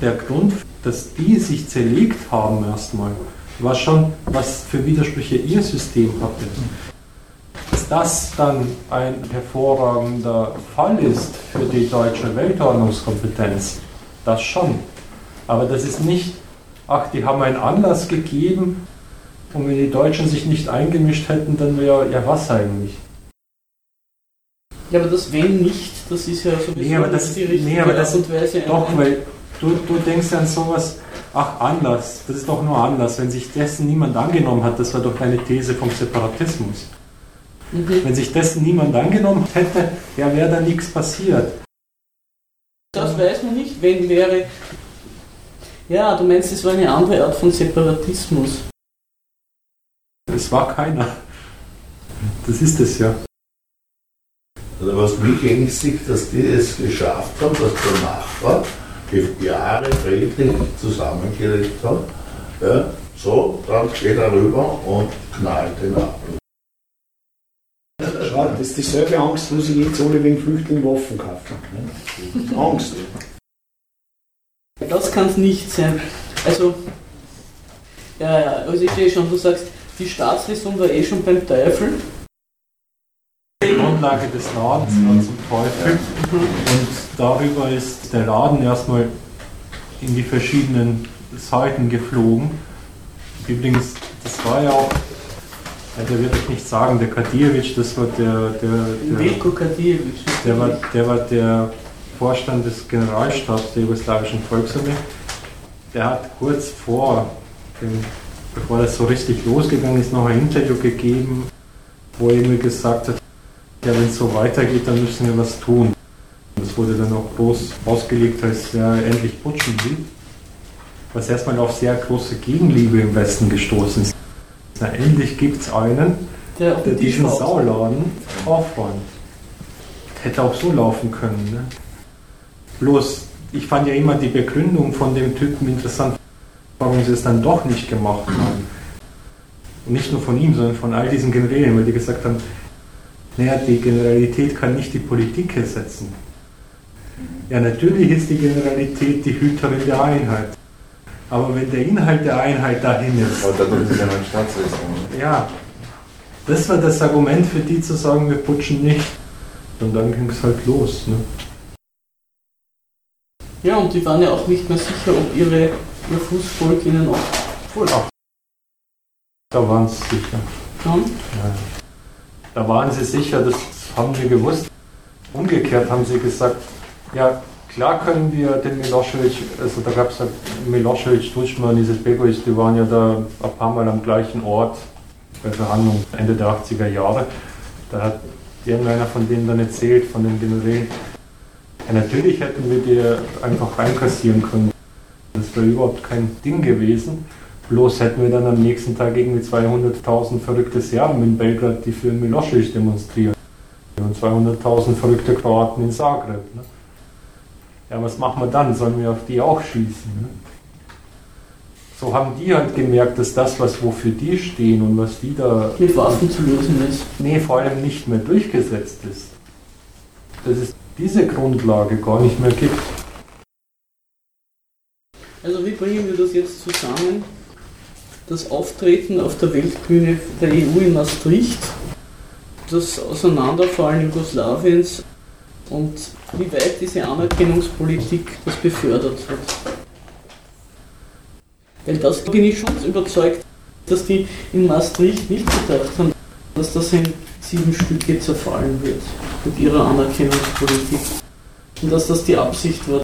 Der Grund, dass die sich zerlegt haben erstmal, war schon, was für Widersprüche ihr System hatte. Dass das dann ein hervorragender Fall ist für die deutsche Weltordnungskompetenz, das schon. Aber das ist nicht, ach, die haben einen Anlass gegeben und wenn die Deutschen sich nicht eingemischt hätten, dann wäre, ja was eigentlich? Ja, aber das wenn nicht, das ist ja sowieso nee, aber das, die richtige nee, aber das, Art und Weise. Doch, weil du, du denkst ja an sowas, ach Anlass, das ist doch nur Anlass, wenn sich dessen niemand angenommen hat, das war doch eine These vom Separatismus. Mhm. Wenn sich dessen niemand angenommen hätte, ja, wäre da nichts passiert. Das weiß man nicht, wenn wäre ja, du meinst, es war eine andere Art von Separatismus. Es war keiner. Das ist es ja. Also was mich ängstigt, dass die es geschafft haben, dass der Nachbar Jahre friedlich zusammengelegt hat. Ja, so, dann geht er rüber und knallt den ab. Schau, das ist dieselbe Angst, wo sie jetzt alle wegen Flüchtlingen Waffen kaufen. Ne? Angst. Das kann es nicht sein. Also, ja, ja, also ich sehe schon, du sagst, die Staatsräson war eh schon beim Teufel. Die Grundlage des Ladens war zum Teufel. Und darüber ist der Laden erstmal in die verschiedenen Seiten geflogen. Übrigens, das war ja auch, ja, der wird ich nicht sagen, der Kadijevic, das war der. der, der. Der war, der war der Vorstand des Generalstabs der jugoslawischen Volksarmee, der hat kurz vor, dem, bevor das so richtig losgegangen ist, noch ein Interview gegeben, wo er mir gesagt hat, ja, wenn es so weitergeht, dann müssen wir was tun. Das wurde dann auch groß ausgelegt, als er endlich putschen will, was erstmal auf sehr große Gegenliebe im Westen gestoßen ist. Na, endlich gibt es einen, der, der diesen Sauladen aufräumt. Hätte auch so laufen können. Ne? Bloß, ich fand ja immer die Begründung von dem Typen interessant, warum sie es dann doch nicht gemacht haben. Und nicht nur von ihm, sondern von all diesen Generälen, weil die gesagt haben, naja, die Generalität kann nicht die Politik ersetzen. Ja, natürlich ist die Generalität die Hüterin der Einheit. Aber wenn der Inhalt der Einheit dahin ist. Aber dann ist es ja ein Staatsräson. Ja, das war das Argument für die zu sagen, wir putschen nicht. Und dann ging es halt los. Ne? Ja, und die waren ja auch nicht mehr sicher, ob ihre, ihr Fußvolk ihnen auch voll ab. Da waren sie sicher. Ja. ja. Da waren sie sicher, das haben wir gewusst. Umgekehrt haben sie gesagt, ja, klar können wir den Milosevic, also da gab es ja Milosevic, Tuschmann, Izetbegovic, die waren ja da ein paar Mal am gleichen Ort bei Verhandlungen Ende der 80er Jahre. Da hat irgendeiner von denen dann erzählt, von den Generälen, ja, natürlich hätten wir die einfach reinkassieren können. Das wäre überhaupt kein Ding gewesen. Bloß hätten wir dann am nächsten Tag irgendwie 200.000 verrückte Serben in Belgrad, die für Milosevic demonstrieren. Und 200.000 verrückte Kroaten in Zagreb. Ne? Ja, was machen wir dann? Sollen wir auf die auch schießen? Ne? So haben die halt gemerkt, dass das, was wofür die stehen und was die da. Mit Waffen zu lösen ist. Nee, vor allem nicht mehr durchgesetzt ist. Das ist diese Grundlage gar nicht mehr gibt. Also wie bringen wir das jetzt zusammen? Das Auftreten auf der Weltbühne der EU in Maastricht, das Auseinanderfallen Jugoslawiens und wie weit diese Anerkennungspolitik das befördert hat. Weil das bin ich schon überzeugt, dass die in Maastricht nicht gedacht haben, dass das in sieben Stücke zerfallen wird mit ihrer Anerkennungspolitik. Und dass das die Absicht war.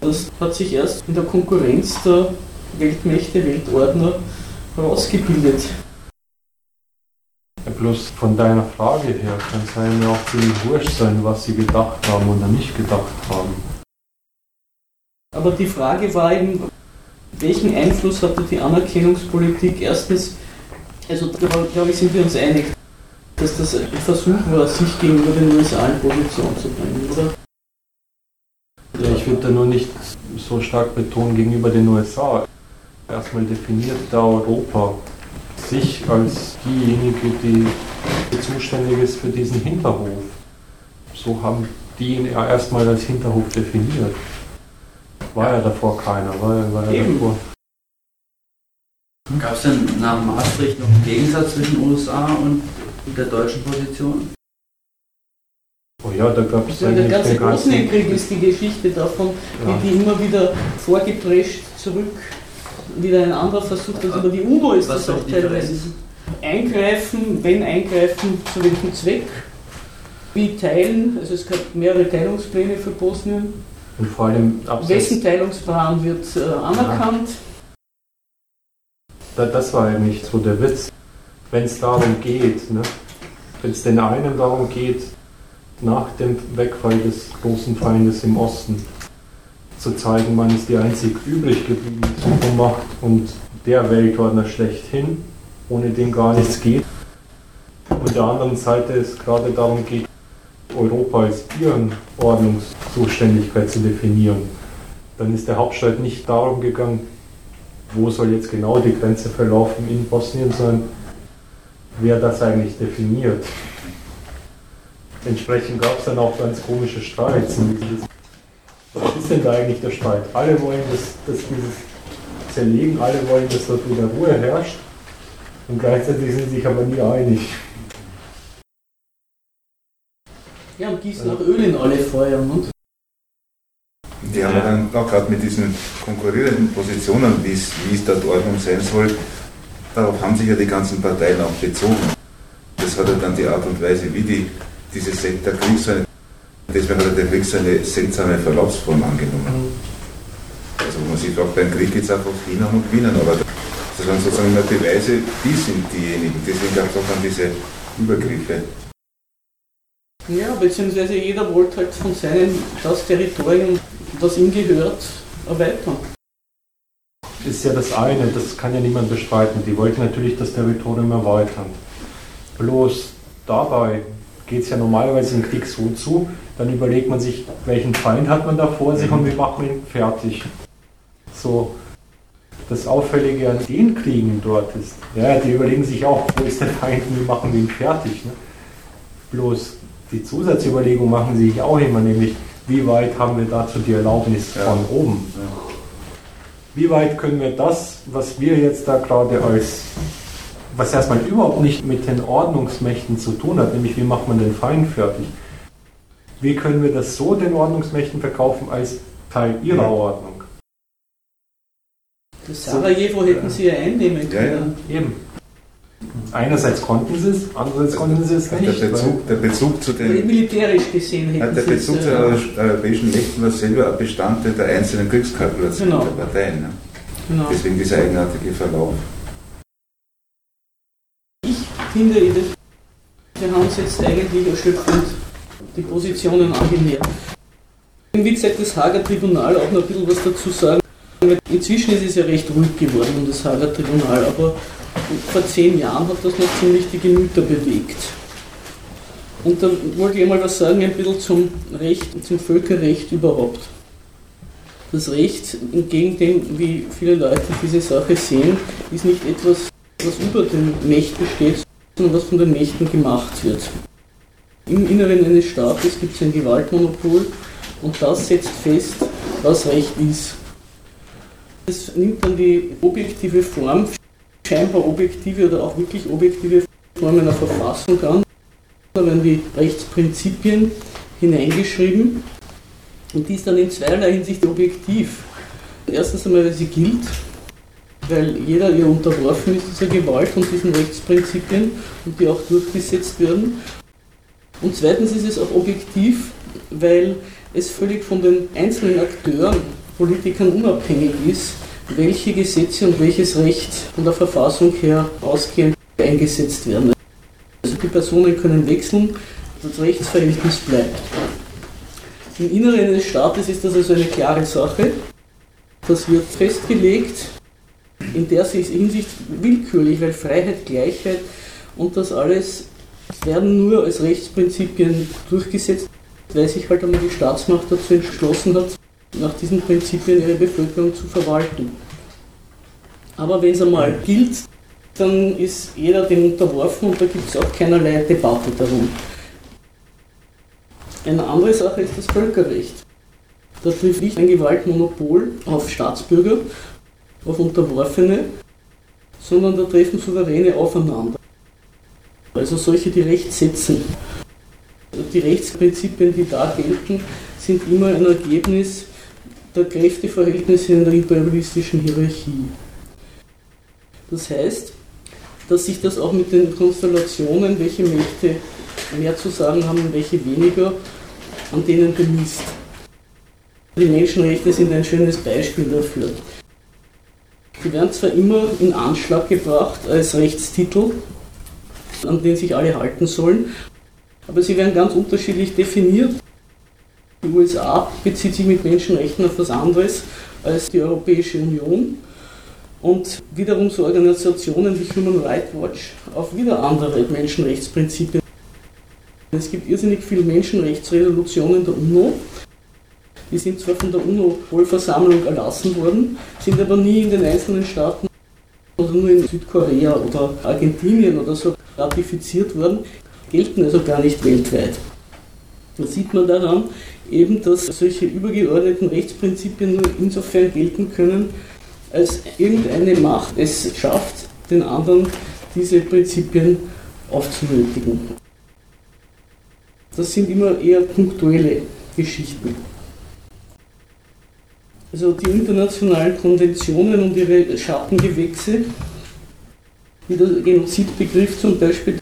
Das hat sich erst in der Konkurrenz der Weltmächte, Weltordner herausgebildet. Ja, bloß von deiner Frage her kann es einem auch ziemlich wurscht sein, was sie gedacht haben oder nicht gedacht haben. Aber die Frage war eben, welchen Einfluss hatte die Anerkennungspolitik? Erstens, also da glaube ich, sind wir uns einig, dass das ein Versuch war, sich gegenüber den USA in Position zu bringen, oder? Ja, ich würde da nur nicht so stark betonen gegenüber den USA. Erstmal definiert da Europa sich als diejenige, die zuständig ist für diesen Hinterhof. So haben die ihn ja erstmal als Hinterhof definiert. War ja davor keiner, war, war ja davor. Gab es denn nach Maastricht noch einen Gegensatz zwischen USA und der deutschen Position? Oh ja, da gab es Also der ganze Bosnienkrieg ist die Geschichte davon, Ja. wie die immer wieder vorgeprescht zurück, wieder ein anderer versucht hat, aber die UNO ist Was das auch teilweise. Eingreifen, wenn eingreifen, zu welchem Zweck? Wie teilen, also es gab mehrere Teilungspläne für Bosnien. Und vor allem abseits, Wessen Teilungsplan wird äh, anerkannt? da, das war eigentlich so der Witz. Wenn es darum geht, ne? wenn es den einen darum geht, nach dem Wegfall des großen Feindes im Osten zu zeigen, man ist die einzig übrig gebliebene Supermacht und der Weltordner schlechthin, ohne den gar nichts geht. Und der anderen Seite es gerade darum geht, Europa als ihren Ordnungszuständigkeit zu definieren. Dann ist der Hauptstreit nicht darum gegangen, wo soll jetzt genau die Grenze verlaufen in Bosnien, sondern wer das eigentlich definiert. Entsprechend gab es dann auch ganz komische Streits. Was ist denn da eigentlich der Streit? Alle wollen, dass, dass dieses Zerlegen, alle wollen, dass dort wieder Ruhe herrscht und gleichzeitig sind sie sich aber nie einig. Ja, und gießen auch Öl in alle Feuer. Und Die haben ja dann auch gerade mit diesen konkurrierenden Positionen, wie es dort Ordnung sein soll, darauf haben sich ja die ganzen Parteien auch bezogen. Das hat ja dann die Art und Weise, wie die, diese Sek- der Krieg so eine, deswegen hat der Krieg so eine seltsame Verlaufsform angenommen. Also wo man sich fragt, beim Krieg geht es einfach China und Gewinnen, aber das waren sozusagen immer Beweise, die sind diejenigen. Deswegen gab es auch dann diese Übergriffe. ja, beziehungsweise jeder wollte halt von seinem das Territorium, das ihm gehört, erweitern. ist ja das eine, das kann ja niemand bestreiten. Die wollten natürlich das Territorium erweitern. Bloß dabei geht es ja normalerweise im Krieg so zu, dann überlegt man sich, welchen Feind hat man da vor sich und wie macht man ihn fertig. So, das Auffällige an den Kriegen dort ist, ja, die überlegen sich auch, wo ist der Feind und wie machen wir ihn fertig. Ne? Bloß die Zusatzüberlegung machen sie sich auch immer, nämlich, wie weit haben wir dazu die Erlaubnis Ja. von oben. Wie weit können wir das, was wir jetzt da gerade als, was erstmal überhaupt nicht mit den Ordnungsmächten zu tun hat, nämlich wie macht man den Feind fertig, wie können wir das so den Ordnungsmächten verkaufen als Teil ihrer Ja. Ordnung? Das Sarajevo hätten sie ja einnehmen Ja, ja. können. Eben. Einerseits konnten sie es, andererseits konnten sie es Der nicht. weil- Bezug, der Bezug zu den Militärisch gesehen Ja, hätten der sie es, Bezug zu äh, den europäischen Mächten war selber ein Bestandteil der einzelnen Kriegskalkulationen Genau. der Parteien. Ne? genau. Deswegen dieser eigenartige Verlauf. Ich finde, wir haben uns jetzt eigentlich erschöpfend die Positionen angenähert. Seit das Hager Tribunal auch noch ein bisschen was dazu sagen. Inzwischen ist es ja recht ruhig geworden um das Hager Tribunal, aber vor zehn Jahren hat das noch ziemlich die Gemüter bewegt. Und da wollte ich mal was sagen, ein bisschen zum Recht, zum Völkerrecht überhaupt. Das Recht, entgegen dem, wie viele Leute diese Sache sehen, ist nicht etwas, was über den Mächten steht, sondern was von den Mächten gemacht wird. Im Inneren eines Staates gibt es ein Gewaltmonopol und das setzt fest, was Recht ist. Es nimmt dann die objektive Form, scheinbar objektive oder auch wirklich objektive Form einer Verfassung an. Da werden die Rechtsprinzipien hineingeschrieben und die ist dann in zweierlei Hinsicht objektiv. Erstens einmal, weil sie gilt, weil jeder ihr unterworfen ist dieser Gewalt und diesen Rechtsprinzipien und die auch durchgesetzt werden. Und zweitens ist es auch objektiv, weil es völlig von den einzelnen Akteuren, Politikern unabhängig ist, welche Gesetze und welches Recht von der Verfassung her ausgehend eingesetzt werden. Also die Personen können wechseln, das Rechtsverhältnis bleibt. Im Inneren eines Staates ist das also eine klare Sache. Das wird festgelegt in der Hinsicht willkürlich, weil Freiheit, Gleichheit und das alles werden nur als Rechtsprinzipien durchgesetzt, weil sich halt einmal die Staatsmacht dazu entschlossen hat, nach diesen Prinzipien ihre Bevölkerung zu verwalten. Aber wenn es einmal gilt, dann ist jeder dem unterworfen und da gibt es auch keinerlei Debatte darum. Eine andere Sache ist das Völkerrecht. Da trifft nicht ein Gewaltmonopol auf Staatsbürger, auf Unterworfene, sondern da treffen Souveräne aufeinander. Also solche, die Recht setzen. Die Rechtsprinzipien, die da gelten, sind immer ein Ergebnis der Kräfteverhältnisse in der imperialistischen Hierarchie. Das heißt, dass sich das auch mit den Konstellationen, welche Mächte mehr zu sagen haben und welche weniger, an denen bemisst. Die Menschenrechte sind ein schönes Beispiel dafür. Sie werden zwar immer in Anschlag gebracht als Rechtstitel, an den sich alle halten sollen, aber sie werden ganz unterschiedlich definiert. Die USA bezieht sich mit Menschenrechten auf was anderes als die Europäische Union und wiederum so Organisationen wie Human Rights Watch auf wieder andere Menschenrechtsprinzipien. Es gibt irrsinnig viele Menschenrechtsresolutionen der UNO, die sind zwar von der UNO-Vollversammlung erlassen worden, sind aber nie in den einzelnen Staaten oder nur in Südkorea oder Argentinien oder so ratifiziert worden, gelten also gar nicht weltweit. Da sieht man daran eben, dass solche übergeordneten Rechtsprinzipien nur insofern gelten können, als irgendeine Macht es schafft, den anderen diese Prinzipien aufzunötigen. Das sind immer eher punktuelle Geschichten. Also die internationalen Konventionen und ihre Schattengewächse, wie der Genozidbegriff zum Beispiel,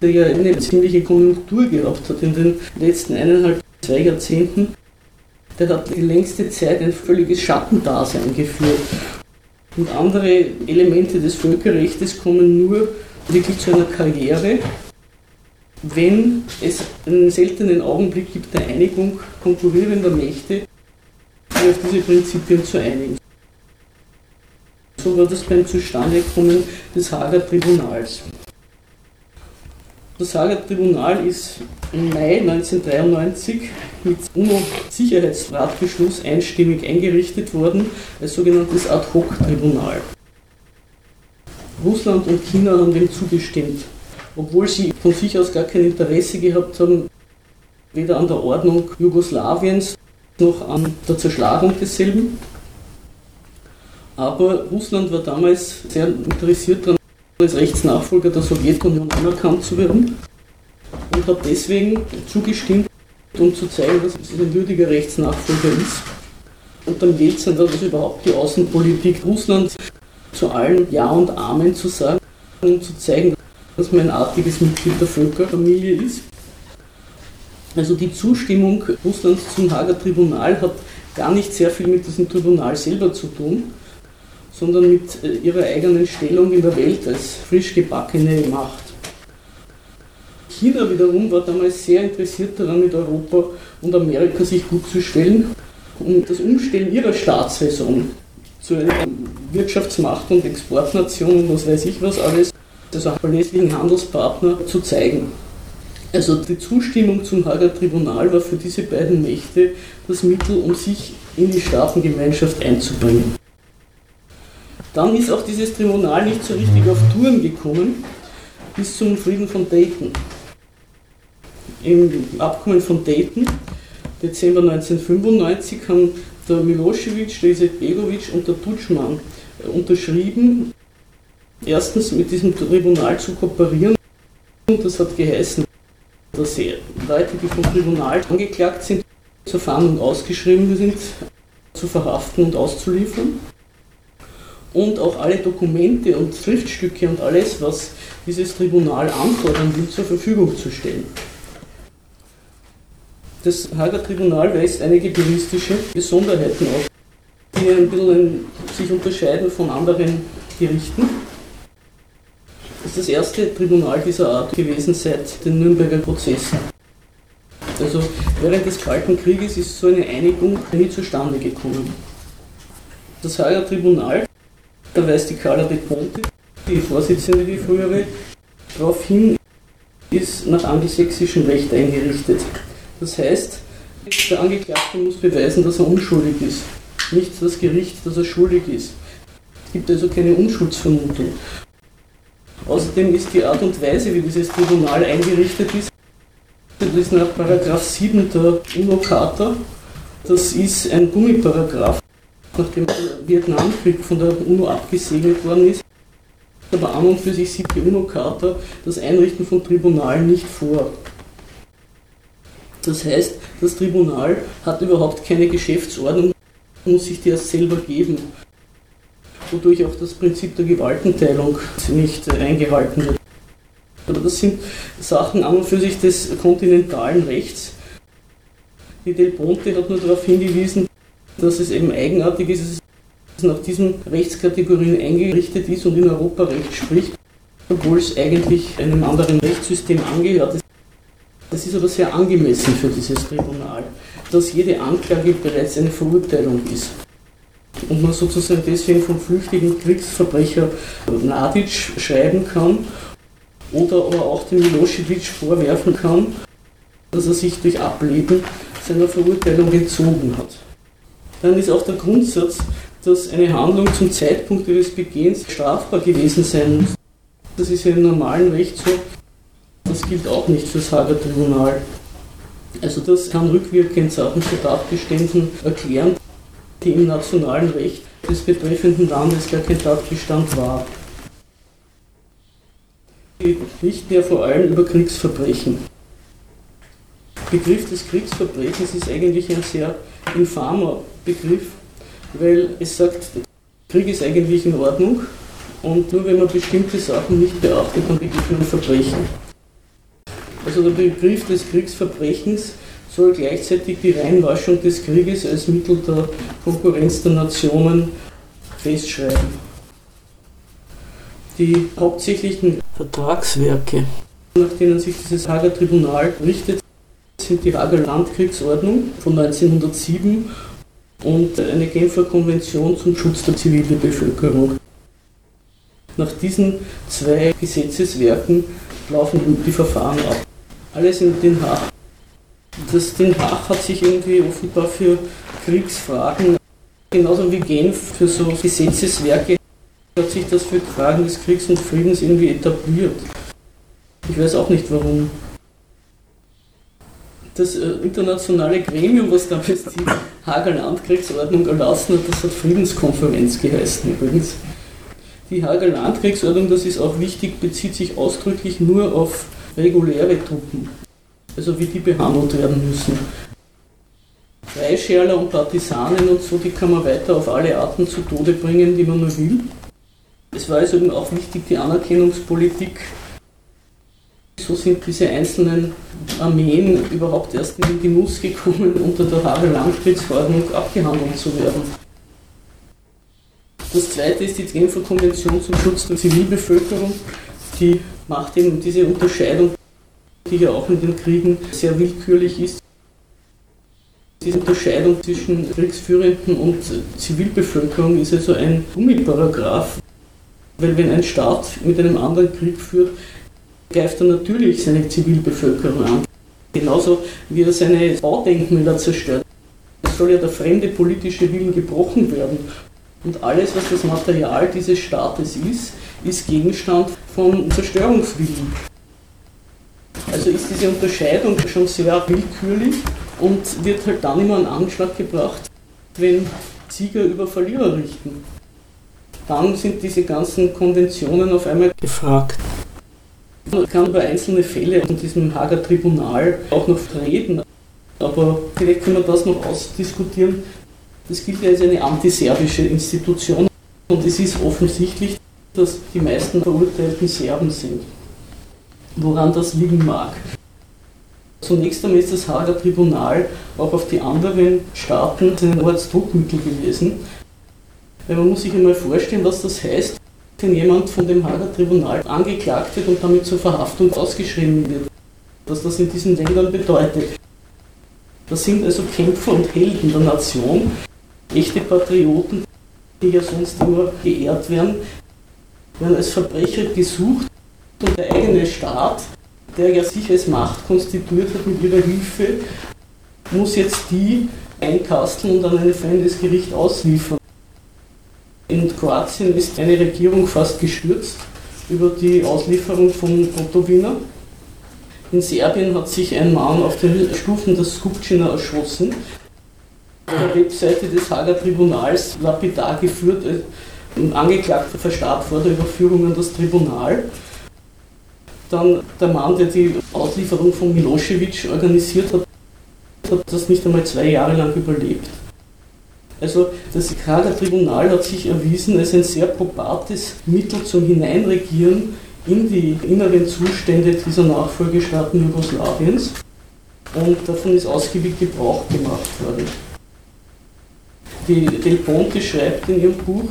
der ja eine ziemliche Konjunktur gehabt hat in den letzten eineinhalb, zwei Jahrzehnten, der hat die längste Zeit ein völliges Schattendasein geführt. Und andere Elemente des Völkerrechts kommen nur wirklich zu einer Karriere, wenn es einen seltenen Augenblick gibt der Einigung konkurrierender Mächte, die auf diese Prinzipien zu einigen. So war das beim Zustandekommen des Hager Tribunals. Das Hager Tribunal ist im Mai 1993 mit UNO-Sicherheitsratbeschluss einstimmig eingerichtet worden als sogenanntes Ad-Hoc-Tribunal. Russland und China haben dem zugestimmt, obwohl sie von sich aus gar kein Interesse gehabt haben, weder an der Ordnung Jugoslawiens noch an der Zerschlagung desselben. Aber Russland war damals sehr interessiert daran, als Rechtsnachfolger der Sowjetunion anerkannt zu werden und hat deswegen zugestimmt, um zu zeigen, dass es ein würdiger Rechtsnachfolger ist. Und dann Jelzin hat das überhaupt die Außenpolitik Russlands zu allen Ja und Amen zu sagen, um zu zeigen, dass man ein artiges Mitglied der Völkerfamilie ist. Also die Zustimmung Russlands zum Hager Tribunal hat gar nicht sehr viel mit diesem Tribunal selber zu tun, sondern mit äh, ihrer eigenen Stellung in der Welt als frisch gebackene Macht. China wiederum war damals sehr interessiert daran, mit Europa und Amerika sich gut zu stellen, um das Umstellen ihrer Staatsräson zu einer Wirtschaftsmacht und Exportnation und was weiß ich was alles, also verlässlichen Handelspartner zu zeigen. Also die Zustimmung zum Hager Tribunal war für diese beiden Mächte das Mittel, um sich in die Staatengemeinschaft einzubringen. Dann ist auch dieses Tribunal nicht so richtig auf Touren gekommen, bis zum Frieden von Dayton. Im Abkommen von Dayton, Dezember 1995, haben der Milosevic, der Izetbegovic und der Tutschmann unterschrieben, erstens mit diesem Tribunal zu kooperieren. Und das hat geheißen, dass Leute, die vom Tribunal angeklagt sind, zur Fahndung ausgeschrieben sind, zu verhaften und auszuliefern. Und auch alle Dokumente und Schriftstücke und alles, was dieses Tribunal anfordern will, zur Verfügung zu stellen. Das Hager Tribunal weist einige juristische Besonderheiten auf, die ein bisschen sich unterscheiden von anderen Gerichten. Das ist das erste Tribunal dieser Art gewesen seit den Nürnberger Prozessen. Also während des Kalten Krieges ist so eine Einigung nie zustande gekommen. Das Hager Tribunal, da weist die Carla de Ponte, die Vorsitzende, die frühere, darauf hin, ist nach angelsächsischem Recht eingerichtet. Das heißt, der Angeklagte muss beweisen, dass er unschuldig ist, nicht das Gericht, dass er schuldig ist. Es gibt also keine Unschuldsvermutung. Außerdem ist die Art und Weise, wie dieses Tribunal eingerichtet ist, das ist nach Paragraph 7 der UNO-Charta. Das ist ein Gummiparagraph, nachdem der Vietnamkrieg von der UNO abgesegnet worden ist. Aber an und für sich sieht die UNO-Charta das Einrichten von Tribunalen nicht vor. Das heißt, das Tribunal hat überhaupt keine Geschäftsordnung, muss sich die erst selber geben wodurch auch das Prinzip der Gewaltenteilung nicht eingehalten wird. Aber das sind Sachen an und für sich des kontinentalen Rechts. Die Del Ponte hat nur darauf hingewiesen, dass es eben eigenartig ist, dass es nach diesen Rechtskategorien eingerichtet ist und in Europarecht spricht, obwohl es eigentlich einem anderen Rechtssystem angehört. Das ist aber sehr angemessen für dieses Tribunal, dass jede Anklage bereits eine Verurteilung ist und man sozusagen deswegen vom flüchtigen Kriegsverbrecher Nadic schreiben kann oder aber auch dem Milosevic vorwerfen kann, dass er sich durch Ableben seiner Verurteilung entzogen hat. Dann ist auch der Grundsatz, dass eine Handlung zum Zeitpunkt ihres Begehens strafbar gewesen sein muss. Das ist ja im normalen Recht so. Das gilt auch nicht fürs Hager Tribunal. Also das kann rückwirkend Sachen zu Tatbeständen erklären die im nationalen Recht des betreffenden Landes gar kein Tatbestand war. Die richten ja vor allem über Kriegsverbrechen. Der Begriff des Kriegsverbrechens ist eigentlich ein sehr infamer Begriff, weil es sagt, Krieg ist eigentlich in Ordnung und nur wenn man bestimmte Sachen nicht beachtet, dann begeht man Verbrechen. Also der Begriff des Kriegsverbrechens soll gleichzeitig die Reinwaschung des Krieges als Mittel der Konkurrenz der Nationen festschreiben. Die hauptsächlichen Vertragswerke, nach denen sich dieses Hager Tribunal richtet, sind die Hager Landkriegsordnung von 1907 und eine Genfer Konvention zum Schutz der Zivilbevölkerung. Nach diesen zwei Gesetzeswerken laufen die Verfahren ab. Alles in Den Haag das, Den Haag hat sich irgendwie offenbar für Kriegsfragen, genauso wie Genf für so Gesetzeswerke, hat sich das für Fragen des Kriegs und Friedens irgendwie etabliert. Ich weiß auch nicht warum. Das äh, internationale Gremium, was damals die Hager Landkriegsordnung erlassen hat, das hat Friedenskonferenz geheißen übrigens. Die Hager Landkriegsordnung, das ist auch wichtig, bezieht sich ausdrücklich nur auf reguläre Truppen also wie die behandelt werden müssen. Freischärler und Partisanen und so, die kann man weiter auf alle Arten zu Tode bringen, die man nur will. Es war also eben auch wichtig, die Anerkennungspolitik. So sind diese einzelnen Armeen überhaupt erst in den Genuss gekommen, unter der Hager Landkriegsverordnung abgehandelt zu werden. Das zweite ist die Genfer Konvention zum Schutz der Zivilbevölkerung. Die macht eben diese Unterscheidung die ja auch in den Kriegen sehr willkürlich ist. Diese Unterscheidung zwischen Kriegsführenden und Zivilbevölkerung ist also ein Gummiparagraph, weil wenn ein Staat mit einem anderen Krieg führt, greift er natürlich seine Zivilbevölkerung an. Genauso wie er seine Baudenkmäler zerstört. Es soll ja der fremde politische Willen gebrochen werden. Und alles, was das Material dieses Staates ist, ist Gegenstand von Zerstörungswillen. Also ist diese Unterscheidung schon sehr willkürlich und wird halt dann immer an Anschlag gebracht, wenn Sieger über Verlierer richten. Dann sind diese ganzen Konventionen auf einmal gefragt. Man kann über einzelne Fälle in diesem Hager Tribunal auch noch reden, aber vielleicht können wir das noch ausdiskutieren. Das gilt ja als eine antiserbische Institution und es ist offensichtlich, dass die meisten verurteilten Serben sind. Woran das liegen mag. Zunächst einmal ist das Hager Tribunal auch auf die anderen Staaten ein Ortsdruckmittel gewesen. Weil man muss sich einmal vorstellen, was das heißt, wenn jemand von dem Hager Tribunal angeklagt wird und damit zur Verhaftung ausgeschrieben wird. Was das in diesen Ländern bedeutet. Das sind also Kämpfer und Helden der Nation, echte Patrioten, die ja sonst immer geehrt werden, werden als Verbrecher gesucht und der eigene Staat, der ja sich als Macht konstituiert hat mit ihrer Hilfe, muss jetzt die einkasteln und an ein fremdes Gericht ausliefern. In Kroatien ist eine Regierung fast gestürzt über die Auslieferung von Gotovina. In Serbien hat sich ein Mann auf den Stufen der Skupčina erschossen. Auf der Webseite des Hager Tribunals lapidar geführt, ein Angeklagter verstarb vor der Überführung an das Tribunal. Dann der Mann, der die Auslieferung von Milosevic organisiert hat, hat das nicht einmal zwei Jahre lang überlebt. Also das Hager Tribunal hat sich erwiesen als ein sehr probates Mittel zum Hineinregieren in die inneren Zustände dieser Nachfolgestaaten Jugoslawiens und davon ist ausgiebig Gebrauch gemacht worden. Die Del Ponte schreibt in ihrem Buch,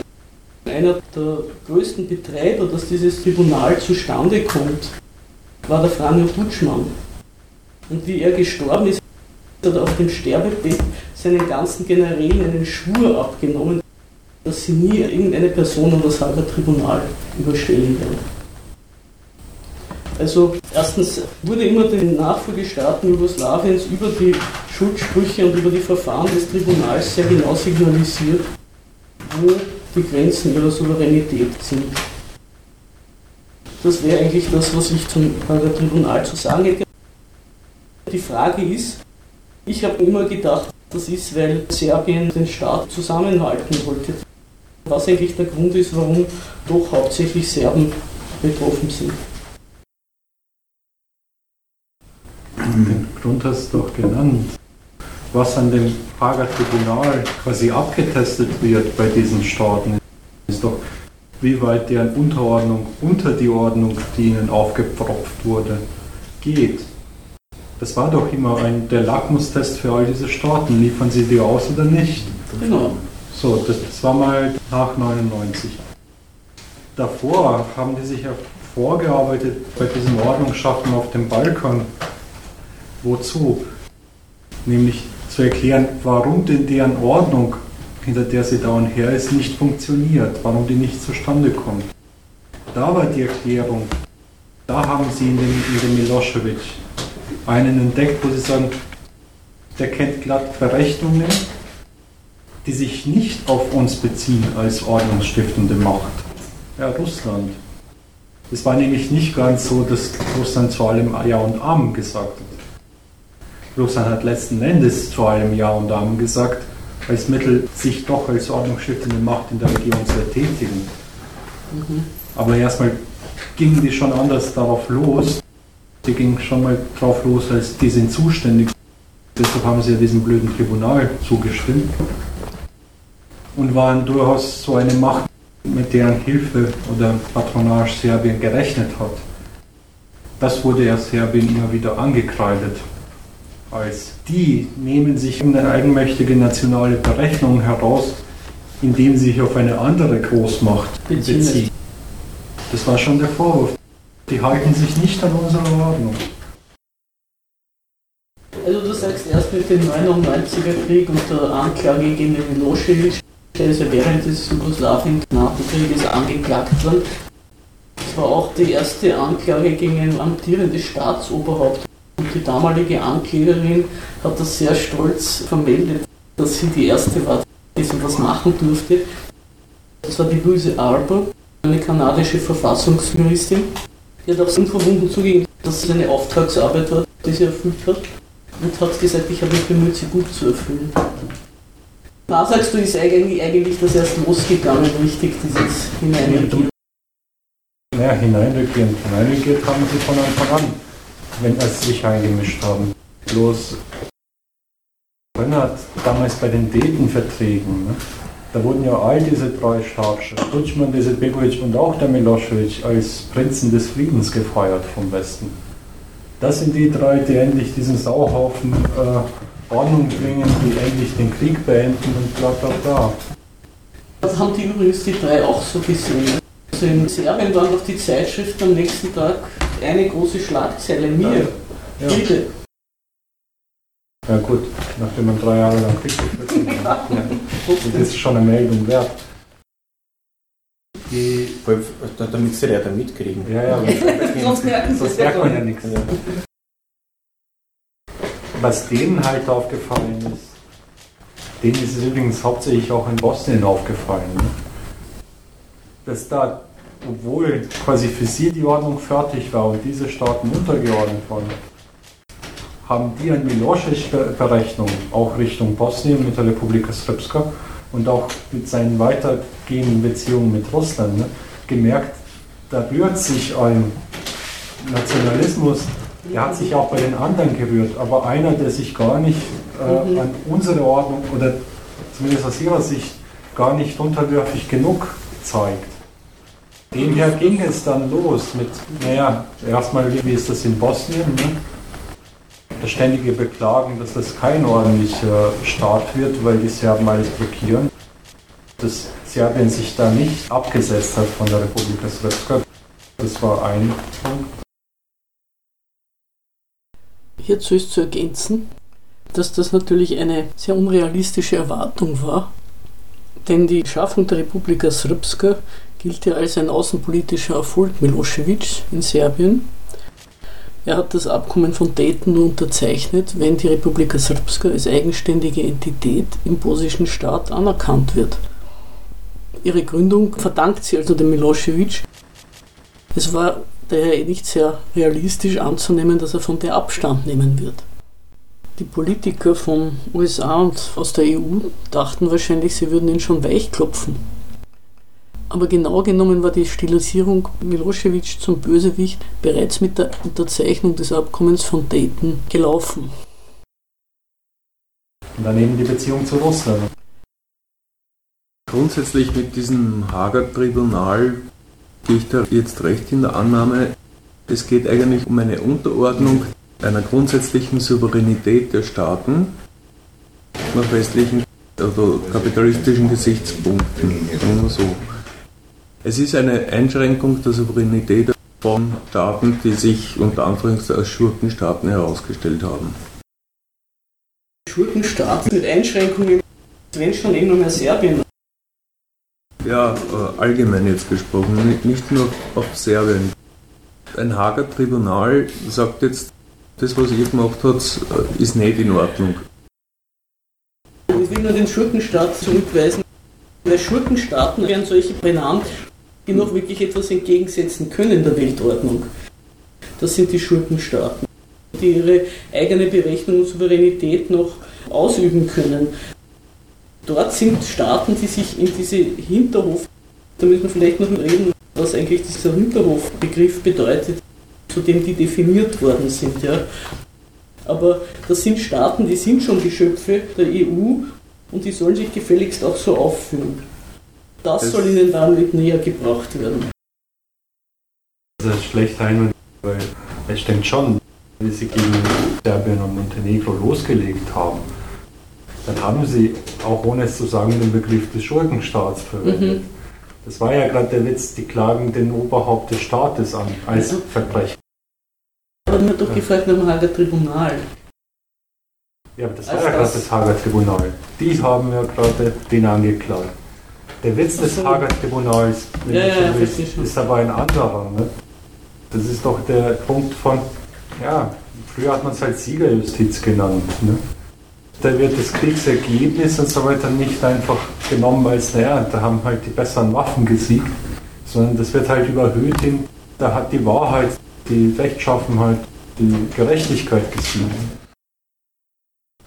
einer der größten Betreiber, dass dieses Tribunal zustande kommt, war der Franjo Butschmann. Und wie er gestorben ist, hat auf dem Sterbebett seinen ganzen Generälen einen Schwur abgenommen, dass sie nie irgendeine Person an das Hager Tribunal überstellen werden. Also erstens wurde immer den Nachfolgestaaten Jugoslawiens über die Schuldsprüche und über die Verfahren des Tribunals sehr genau signalisiert, wo die Grenzen ihrer Souveränität sind. Das wäre eigentlich das, was ich zum Tribunal zu sagen hätte. Die Frage ist, ich habe immer gedacht, das ist, weil Serbien den Staat zusammenhalten wollte. Was eigentlich der Grund ist, warum doch hauptsächlich Serben betroffen sind. Den Grund hast du doch genannt. Was an dem Prager Tribunal quasi abgetestet wird bei diesen Staaten, ist doch, wie weit deren Unterordnung unter die Ordnung, die ihnen aufgepfropft wurde, geht. Das war doch immer ein, der Lackmustest für all diese Staaten. Liefern sie die aus oder nicht? Genau. So, das, das war mal nach 99. Davor haben die sich ja vorgearbeitet bei diesem Ordnungsschaffen auf dem Balkan. Wozu? Nämlich zu erklären, warum denn deren Ordnung, hinter der sie da und her ist, nicht funktioniert, warum die nicht zustande kommt. Da war die Erklärung, da haben sie in dem, in dem Milosevic einen entdeckt, wo sie sagen, der kennt glatt Berechnungen, die sich nicht auf uns beziehen als ordnungsstiftende Macht. Ja, Russland. Es war nämlich nicht ganz so, dass Russland zu allem Ja und Amen gesagt hat. Russland hat letzten Endes zu allem Ja und Amen gesagt, als Mittel, sich doch als ordnungsstiftende Macht in der Region zu ertätigen. Mhm. Aber erstmal gingen die schon anders darauf los. Die gingen schon mal drauf los, als die sind zuständig. Deshalb haben sie ja diesem blöden Tribunal zugestimmt und waren durchaus so eine Macht, mit deren Hilfe oder Patronage Serbien gerechnet hat. Das wurde ja Serbien immer wieder angekreidet. Als die nehmen sich eine eigenmächtige nationale Berechnung heraus, indem sie sich auf eine andere Großmacht beziehen. Das war schon der Vorwurf. Die halten sich nicht an unsere Ordnung. Also du sagst erst mit dem 99er Krieg und der Anklage gegen Milosevic, der ist ja während des Jugoslawien-Knappenkrieges angeklagt worden. Das war auch die erste Anklage gegen ein amtierendes Staatsoberhaupt. Und die damalige Anklägerin hat das sehr stolz vermeldet, dass sie die erste war, die so was machen durfte. Das war die Louise Arbour, eine kanadische Verfassungsjuristin. Hat auch unverwunden zugegeben, dass es eine Auftragsarbeit war, die sie erfüllt hat und hat gesagt, ich habe mich bemüht, sie gut zu erfüllen. Da sagst du, ist eigentlich, eigentlich das erst losgegangen, richtig, dieses Hineinregieren. Naja, hineinregieren. Hineinregiert haben sie von Anfang an, wenn sie sich eingemischt haben. Bloß Rönnert damals bei den Dayton-Verträgen, ne? Da wurden ja all diese drei Starsche, Tutschmann, Begovic und auch der Milosevic, als Prinzen des Friedens gefeiert vom Westen. Das sind die drei, die endlich diesen Sauhaufen äh, Ordnung bringen, die endlich den Krieg beenden und bla bla bla. Das haben die übrigens die drei auch so gesehen. Also in Serbien waren doch die Zeitschriften am nächsten Tag eine große Schlagzeile, mir, ja. Bitte. Ja gut, nachdem man drei Jahre lang Krieg geführt hat, ja, das ist schon eine Meldung wert. Die, damit sie ja da mitkriegen. Ja, ja, sonst merken sonst merkt man ja nichts. Was denen halt aufgefallen ist, denen ist es übrigens hauptsächlich auch in Bosnien aufgefallen, ne? dass da, obwohl quasi für sie die Ordnung fertig war und diese Staaten untergeordnet waren, haben die eine Milosevic-Berechnung auch Richtung Bosnien mit der Republika Srpska und auch mit seinen weitergehenden Beziehungen mit Russland ne, gemerkt, da rührt sich ein Nationalismus, der hat sich auch bei den anderen gerührt, aber einer, der sich gar nicht äh, mhm. an unsere Ordnung oder zumindest aus ihrer Sicht gar nicht unterwürfig genug zeigt. Demher ging es dann los mit, naja, erstmal, wie ist das in Bosnien? Ne? Das ständige Beklagen, dass das kein ordentlicher Staat wird, weil die Serben alles blockieren. Dass Serbien sich da nicht abgesetzt hat von der Republika Srpska. Das war ein Punkt. Hierzu ist zu ergänzen, dass das natürlich eine sehr unrealistische Erwartung war, denn die Schaffung der Republika Srpska gilt ja als ein außenpolitischer Erfolg Milosevic in Serbien er hat das Abkommen von Dayton nur unterzeichnet, wenn die Republika Srpska als eigenständige Entität im bosnischen Staat anerkannt wird. Ihre Gründung verdankt sie also dem Milosevic. Es war daher nicht sehr realistisch anzunehmen, dass er von der Abstand nehmen wird. Die Politiker von USA und aus der EU dachten wahrscheinlich, sie würden ihn schon weichklopfen. Aber genau genommen war die Stilisierung Milosevic zum Bösewicht bereits mit der Unterzeichnung des Abkommens von Dayton gelaufen. Und dann eben die Beziehung zu Russland. Grundsätzlich mit diesem Hager Tribunal gehe ich da jetzt recht in der Annahme, es geht eigentlich um eine Unterordnung einer grundsätzlichen Souveränität der Staaten nach westlichen, also kapitalistischen Gesichtspunkten, wir so. Es ist eine Einschränkung der Souveränität von Staaten, die sich unter Anführungszeichen als Schurkenstaaten herausgestellt haben. Schurkenstaaten mit Einschränkungen, wenn schon eh nur mehr Serbien. Ja, äh, allgemein jetzt gesprochen, nicht nur auf Serbien. Ein Hager Tribunal sagt jetzt, das, was ihr gemacht habt, äh, ist nicht in Ordnung. Ich will nur den Schurkenstaat zurückweisen. Weil Schurkenstaaten werden solche benannt, die noch wirklich etwas entgegensetzen können der Weltordnung. Das sind die Schurkenstaaten, die ihre eigene Berechnung und Souveränität noch ausüben können. Dort sind Staaten, die sich in diese Hinterhof, da müssen wir vielleicht noch reden, was eigentlich dieser Hinterhofbegriff bedeutet, zu dem die definiert worden sind. Ja. Aber das sind Staaten, die sind schon Geschöpfe der EU und die sollen sich gefälligst auch so aufführen. Das, das soll ihnen damit näher gebracht werden. Das ist schlecht ein, weil es stimmt schon, wie sie gegen Serbien und Montenegro losgelegt haben. Dann haben sie, auch ohne es zu sagen, den Begriff des Schurkenstaats verwendet. Mhm. Das war ja gerade der Witz, die klagen den Oberhaupt des Staates an als ja. Verbrecher. Aber man hat doch gefragt nach dem Hager Tribunal. Ja, aber das war ja gerade das Hager Tribunal. Die haben ja gerade den angeklagt. Der Witz des Hager Tribunals ja, ja, ist, ist, aber ein anderer. Ne? Das ist doch der Punkt von, ja, früher hat man es halt Siegerjustiz genannt. Ne? Da wird das Kriegsergebnis und so weiter nicht einfach genommen als, naja, da haben halt die besseren Waffen gesiegt, sondern das wird halt überhöht hin, da hat die Wahrheit, die Rechtschaffenheit, die Gerechtigkeit gesiegt.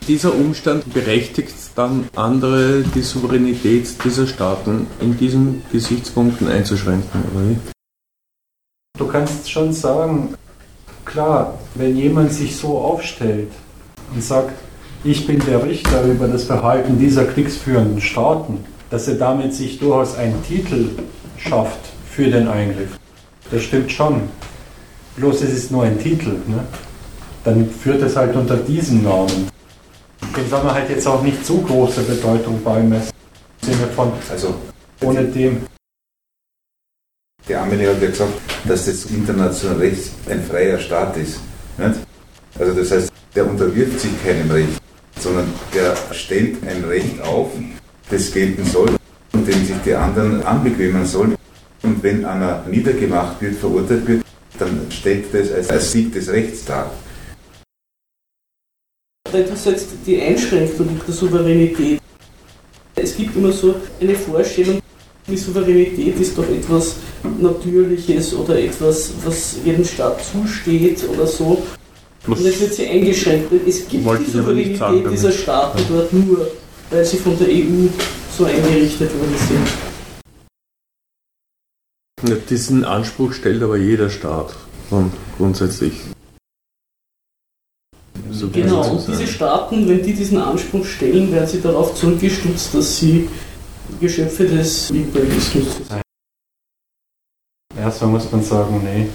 Dieser Umstand berechtigt dann andere, die Souveränität dieser Staaten in diesen Gesichtspunkten einzuschränken, oder wie? Du kannst schon sagen, klar, wenn jemand sich so aufstellt und sagt, ich bin der Richter über das Verhalten dieser kriegsführenden Staaten, dass er damit sich durchaus einen Titel schafft für den Eingriff. Das stimmt schon. Bloß es ist nur ein Titel. Ne? Dann führt es halt unter diesem Namen. Dem soll man halt jetzt auch nicht zu große Bedeutung beimessen. Im Sinne von, Also, ohne dem. der Amelie hat ja gesagt, dass das internationale Recht ein freier Staat ist. Nicht? Also das heißt, der unterwirft sich keinem Recht, sondern der stellt ein Recht auf, das gelten soll und dem sich die anderen anbequemen sollen. Und wenn einer niedergemacht wird, verurteilt wird, dann stellt das als, als Sieg des Rechts dar. Du sagst, die Einschränkung der Souveränität. Es gibt immer so eine Vorstellung, die Souveränität ist doch etwas Natürliches oder etwas, was jedem Staat zusteht oder so. Und jetzt wird sie eingeschränkt. Es gibt die Souveränität dieser Staaten dort nur, weil sie von der EU so eingerichtet worden sind. Ja, diesen Anspruch stellt aber jeder Staat und grundsätzlich. So Genau, zu und diese Staaten, wenn die diesen Anspruch stellen, werden sie darauf zurückgestutzt, dass sie Geschöpfe des Imperialismus sind. Erstmal muss man sagen, nee,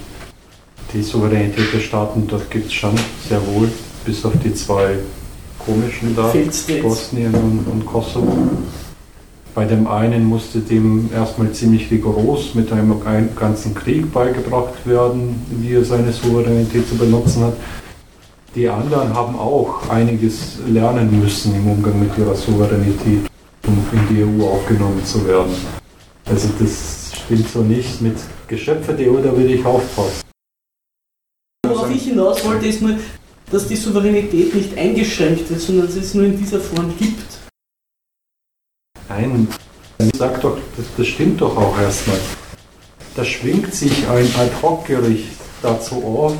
die Souveränität der Staaten, das gibt es schon sehr wohl, bis auf die zwei komischen da. Bosnien und, und Kosovo. Bei dem einen musste dem erstmal ziemlich rigoros mit einem ein- ganzen Krieg beigebracht werden, wie er seine Souveränität zu benutzen hat. Die anderen haben auch einiges lernen müssen im Umgang mit ihrer Souveränität, um in die EU aufgenommen zu werden. Also das stimmt so nicht mit Geschöpfe der EU, da würde ich aufpassen. Worauf ich hinaus wollte, ist nur, dass die Souveränität nicht eingeschränkt wird, sondern dass es nur in dieser Form gibt. Nein, sag doch, das, das stimmt doch auch erstmal. Da schwingt sich ein Ad-Hoc-Gericht dazu auf,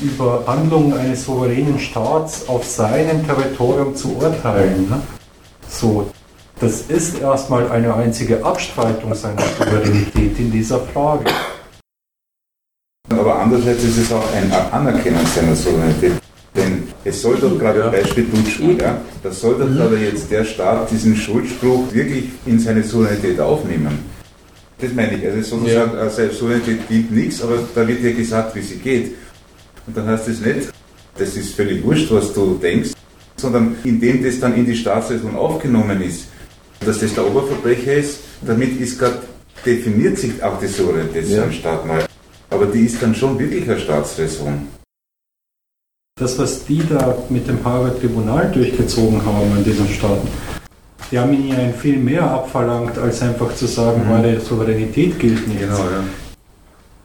über Handlungen eines souveränen Staats auf seinem Territorium zu urteilen. Ne? So, das ist erstmal eine einzige Abstreitung seiner Souveränität in dieser Frage. Aber andererseits ist es auch ein Anerkennen seiner Souveränität. Denn es soll doch gerade Beispiel Dutschmann, ja, das soll doch gerade jetzt der Staat diesen Schuldspruch wirklich in seine Souveränität aufnehmen. Das meine ich, also sozusagen, ja. seine Souveränität gilt nichts, aber da wird ja gesagt, wie sie geht. Und dann heißt es nicht, das ist völlig wurscht, was du denkst, sondern indem das dann in die Staatsräson aufgenommen ist, dass das der Oberverbrecher ist, damit ist gerade definiert sich auch die Souveränität ja. Staat mal. Aber die ist dann schon wirklich eine Staatsräson. Das, was die da mit dem Haager Tribunal durchgezogen haben in diesen Staaten, die haben ihnen ja ein viel mehr abverlangt, als einfach zu sagen, mhm. meine Souveränität gilt nicht. Genau, ja.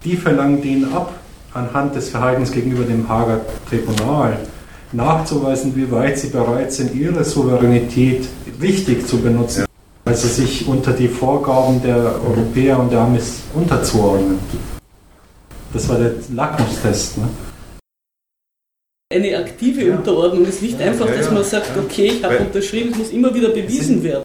Die verlangen denen ab, anhand des Verhaltens gegenüber dem Haager Tribunal nachzuweisen, wie weit sie bereit sind, ihre Souveränität richtig zu benutzen, ja. also sich unter die Vorgaben der Europäer und der Amis unterzuordnen. Das war der Lackmustest. Ne? Eine aktive ja. Unterordnung ist nicht einfach, dass man sagt, okay, ich habe unterschrieben, es muss immer wieder bewiesen werden.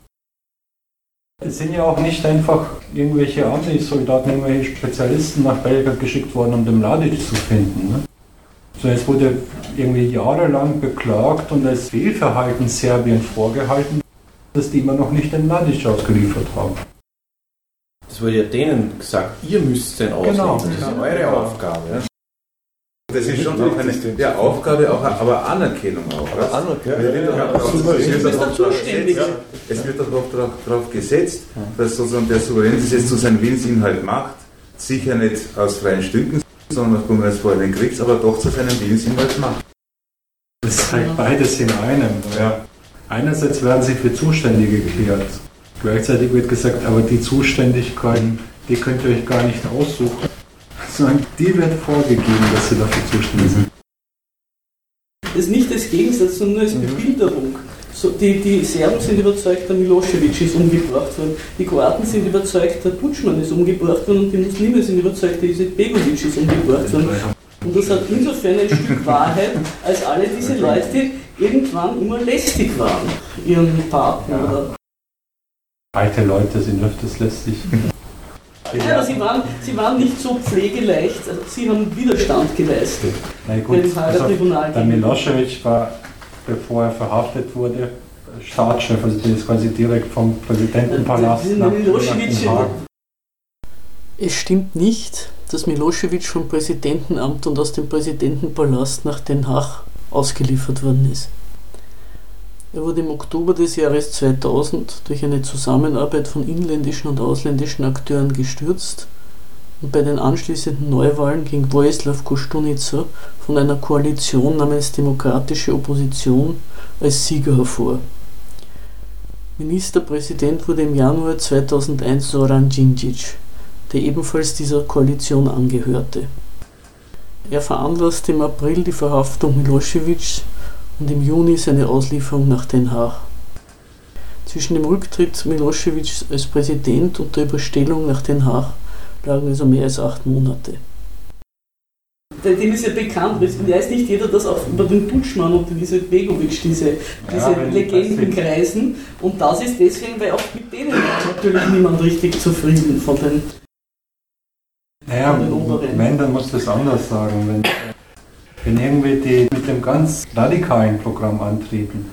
Es sind ja auch nicht einfach irgendwelche Armeesoldaten, irgendwelche Spezialisten nach Belgrad geschickt worden, um den Mladic zu finden. Ne? Sondern es wurde irgendwie jahrelang beklagt und als Fehlverhalten Serbien vorgehalten, dass die immer noch nicht den Mladic ausgeliefert haben. Das wurde ja denen gesagt, ihr müsst den ausliefern, Genau, das ist ja. eure. Aufgabe. Ja. Das ist schon auch eine ja, Aufgabe, auch, aber Anerkennung auch. du? Anerkennung, Es wird ja, ja, es darauf darauf, darauf gesetzt, dass sozusagen der Souverän das jetzt zu seinem Willensinhalt macht, sicher nicht aus freien Stücken, sondern aufgrund eines vorherigen Kriegs, aber doch zu seinem Willensinhalt macht. Das ist halt beides in einem. Ja. Einerseits werden sie für Zuständige geklärt. Gleichzeitig wird gesagt, aber die Zuständigkeiten, die könnt ihr euch gar nicht aussuchen, sondern die wird vorgegeben, dass sie dafür zuständig sind. Das ist nicht als Gegensatz, sondern nur als Bebilderung. So, die, die Serben sind überzeugt, der Milosevic ist umgebracht worden. Die Kroaten sind überzeugt, der Tutschmann ist umgebracht worden und die Muslime sind überzeugt, der Izetbegovic ist umgebracht worden. Und das hat insofern ein Stück Wahrheit, als alle diese Leute irgendwann immer lästig waren, ihren Partner. Ja. Alte Leute sind öfters lästig. Ja, aber sie waren, sie waren nicht so pflegeleicht, also sie haben Widerstand geleistet. Na gut, also der Milosevic war, bevor er verhaftet wurde, Staatschef, also der ist quasi direkt vom Präsidentenpalast nach, nach Haag. Es stimmt nicht, dass Milosevic vom Präsidentenamt und aus dem Präsidentenpalast nach Den Haag ausgeliefert worden ist. Er wurde im Oktober des Jahres 2000 durch eine Zusammenarbeit von inländischen und ausländischen Akteuren gestürzt und bei den anschließenden Neuwahlen ging Vojislav Kostunica von einer Koalition namens Demokratische Opposition als Sieger hervor. Ministerpräsident wurde im Januar 2001 Zoran Djindjic, der ebenfalls dieser Koalition angehörte. Er veranlasste im April die Verhaftung Milosevics und im Juni seine Auslieferung nach Den Haag. Zwischen dem Rücktritt Milosevic als Präsident und der Überstellung nach Den Haag lagen also mehr als acht Monate. Dem ist ja bekannt, weiß nicht jeder, dass auch über den Putschmann und den Begovic diese, diese ja, Legenden kreisen. Und das ist deswegen, weil auch mit denen war natürlich niemand richtig zufrieden von den, naja, von den Oberen. Wenn, dann muss das anders sagen. Wenn, wenn irgendwie die mit dem ganz radikalen Programm antreten,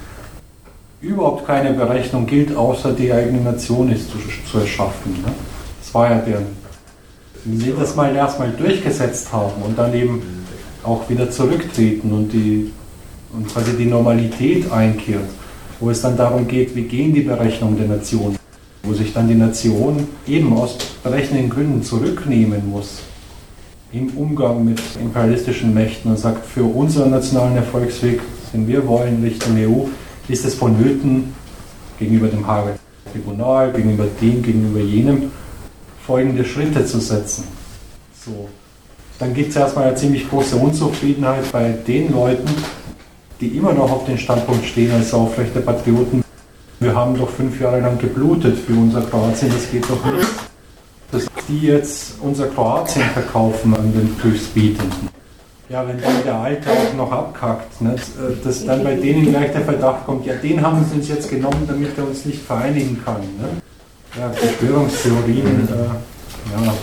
überhaupt keine Berechnung gilt, außer die eigene Nation ist zu, zu erschaffen. Ne? Das war ja deren. Wenn sie das mal erstmal durchgesetzt haben und dann eben auch wieder zurücktreten und, die, und quasi die Normalität einkehrt, wo es dann darum geht, wie gehen die Berechnungen der Nation, wo sich dann die Nation eben aus berechnenden Gründen zurücknehmen muss, im Umgang mit imperialistischen Mächten und sagt, für unseren nationalen Erfolgsweg, den wir wollen Richtung EU, ist es vonnöten, gegenüber dem Haager Tribunal, gegenüber dem, gegenüber jenem, folgende Schritte zu setzen. So. Dann gibt es erstmal eine ziemlich große Unzufriedenheit bei den Leuten, die immer noch auf den Standpunkt stehen als aufrechte Patrioten. Wir haben doch fünf Jahre lang geblutet für unser Kroatien, das geht doch nicht dass die jetzt unser Kroatien verkaufen an den Höchstbietenden. Ja, wenn dann der Alte auch noch abkackt, ne, dass dann bei denen gleich der Verdacht kommt, ja, den haben sie uns jetzt genommen, damit er uns nicht vereinigen kann. Ne? Ja, Verschwörungstheorien, äh, ja,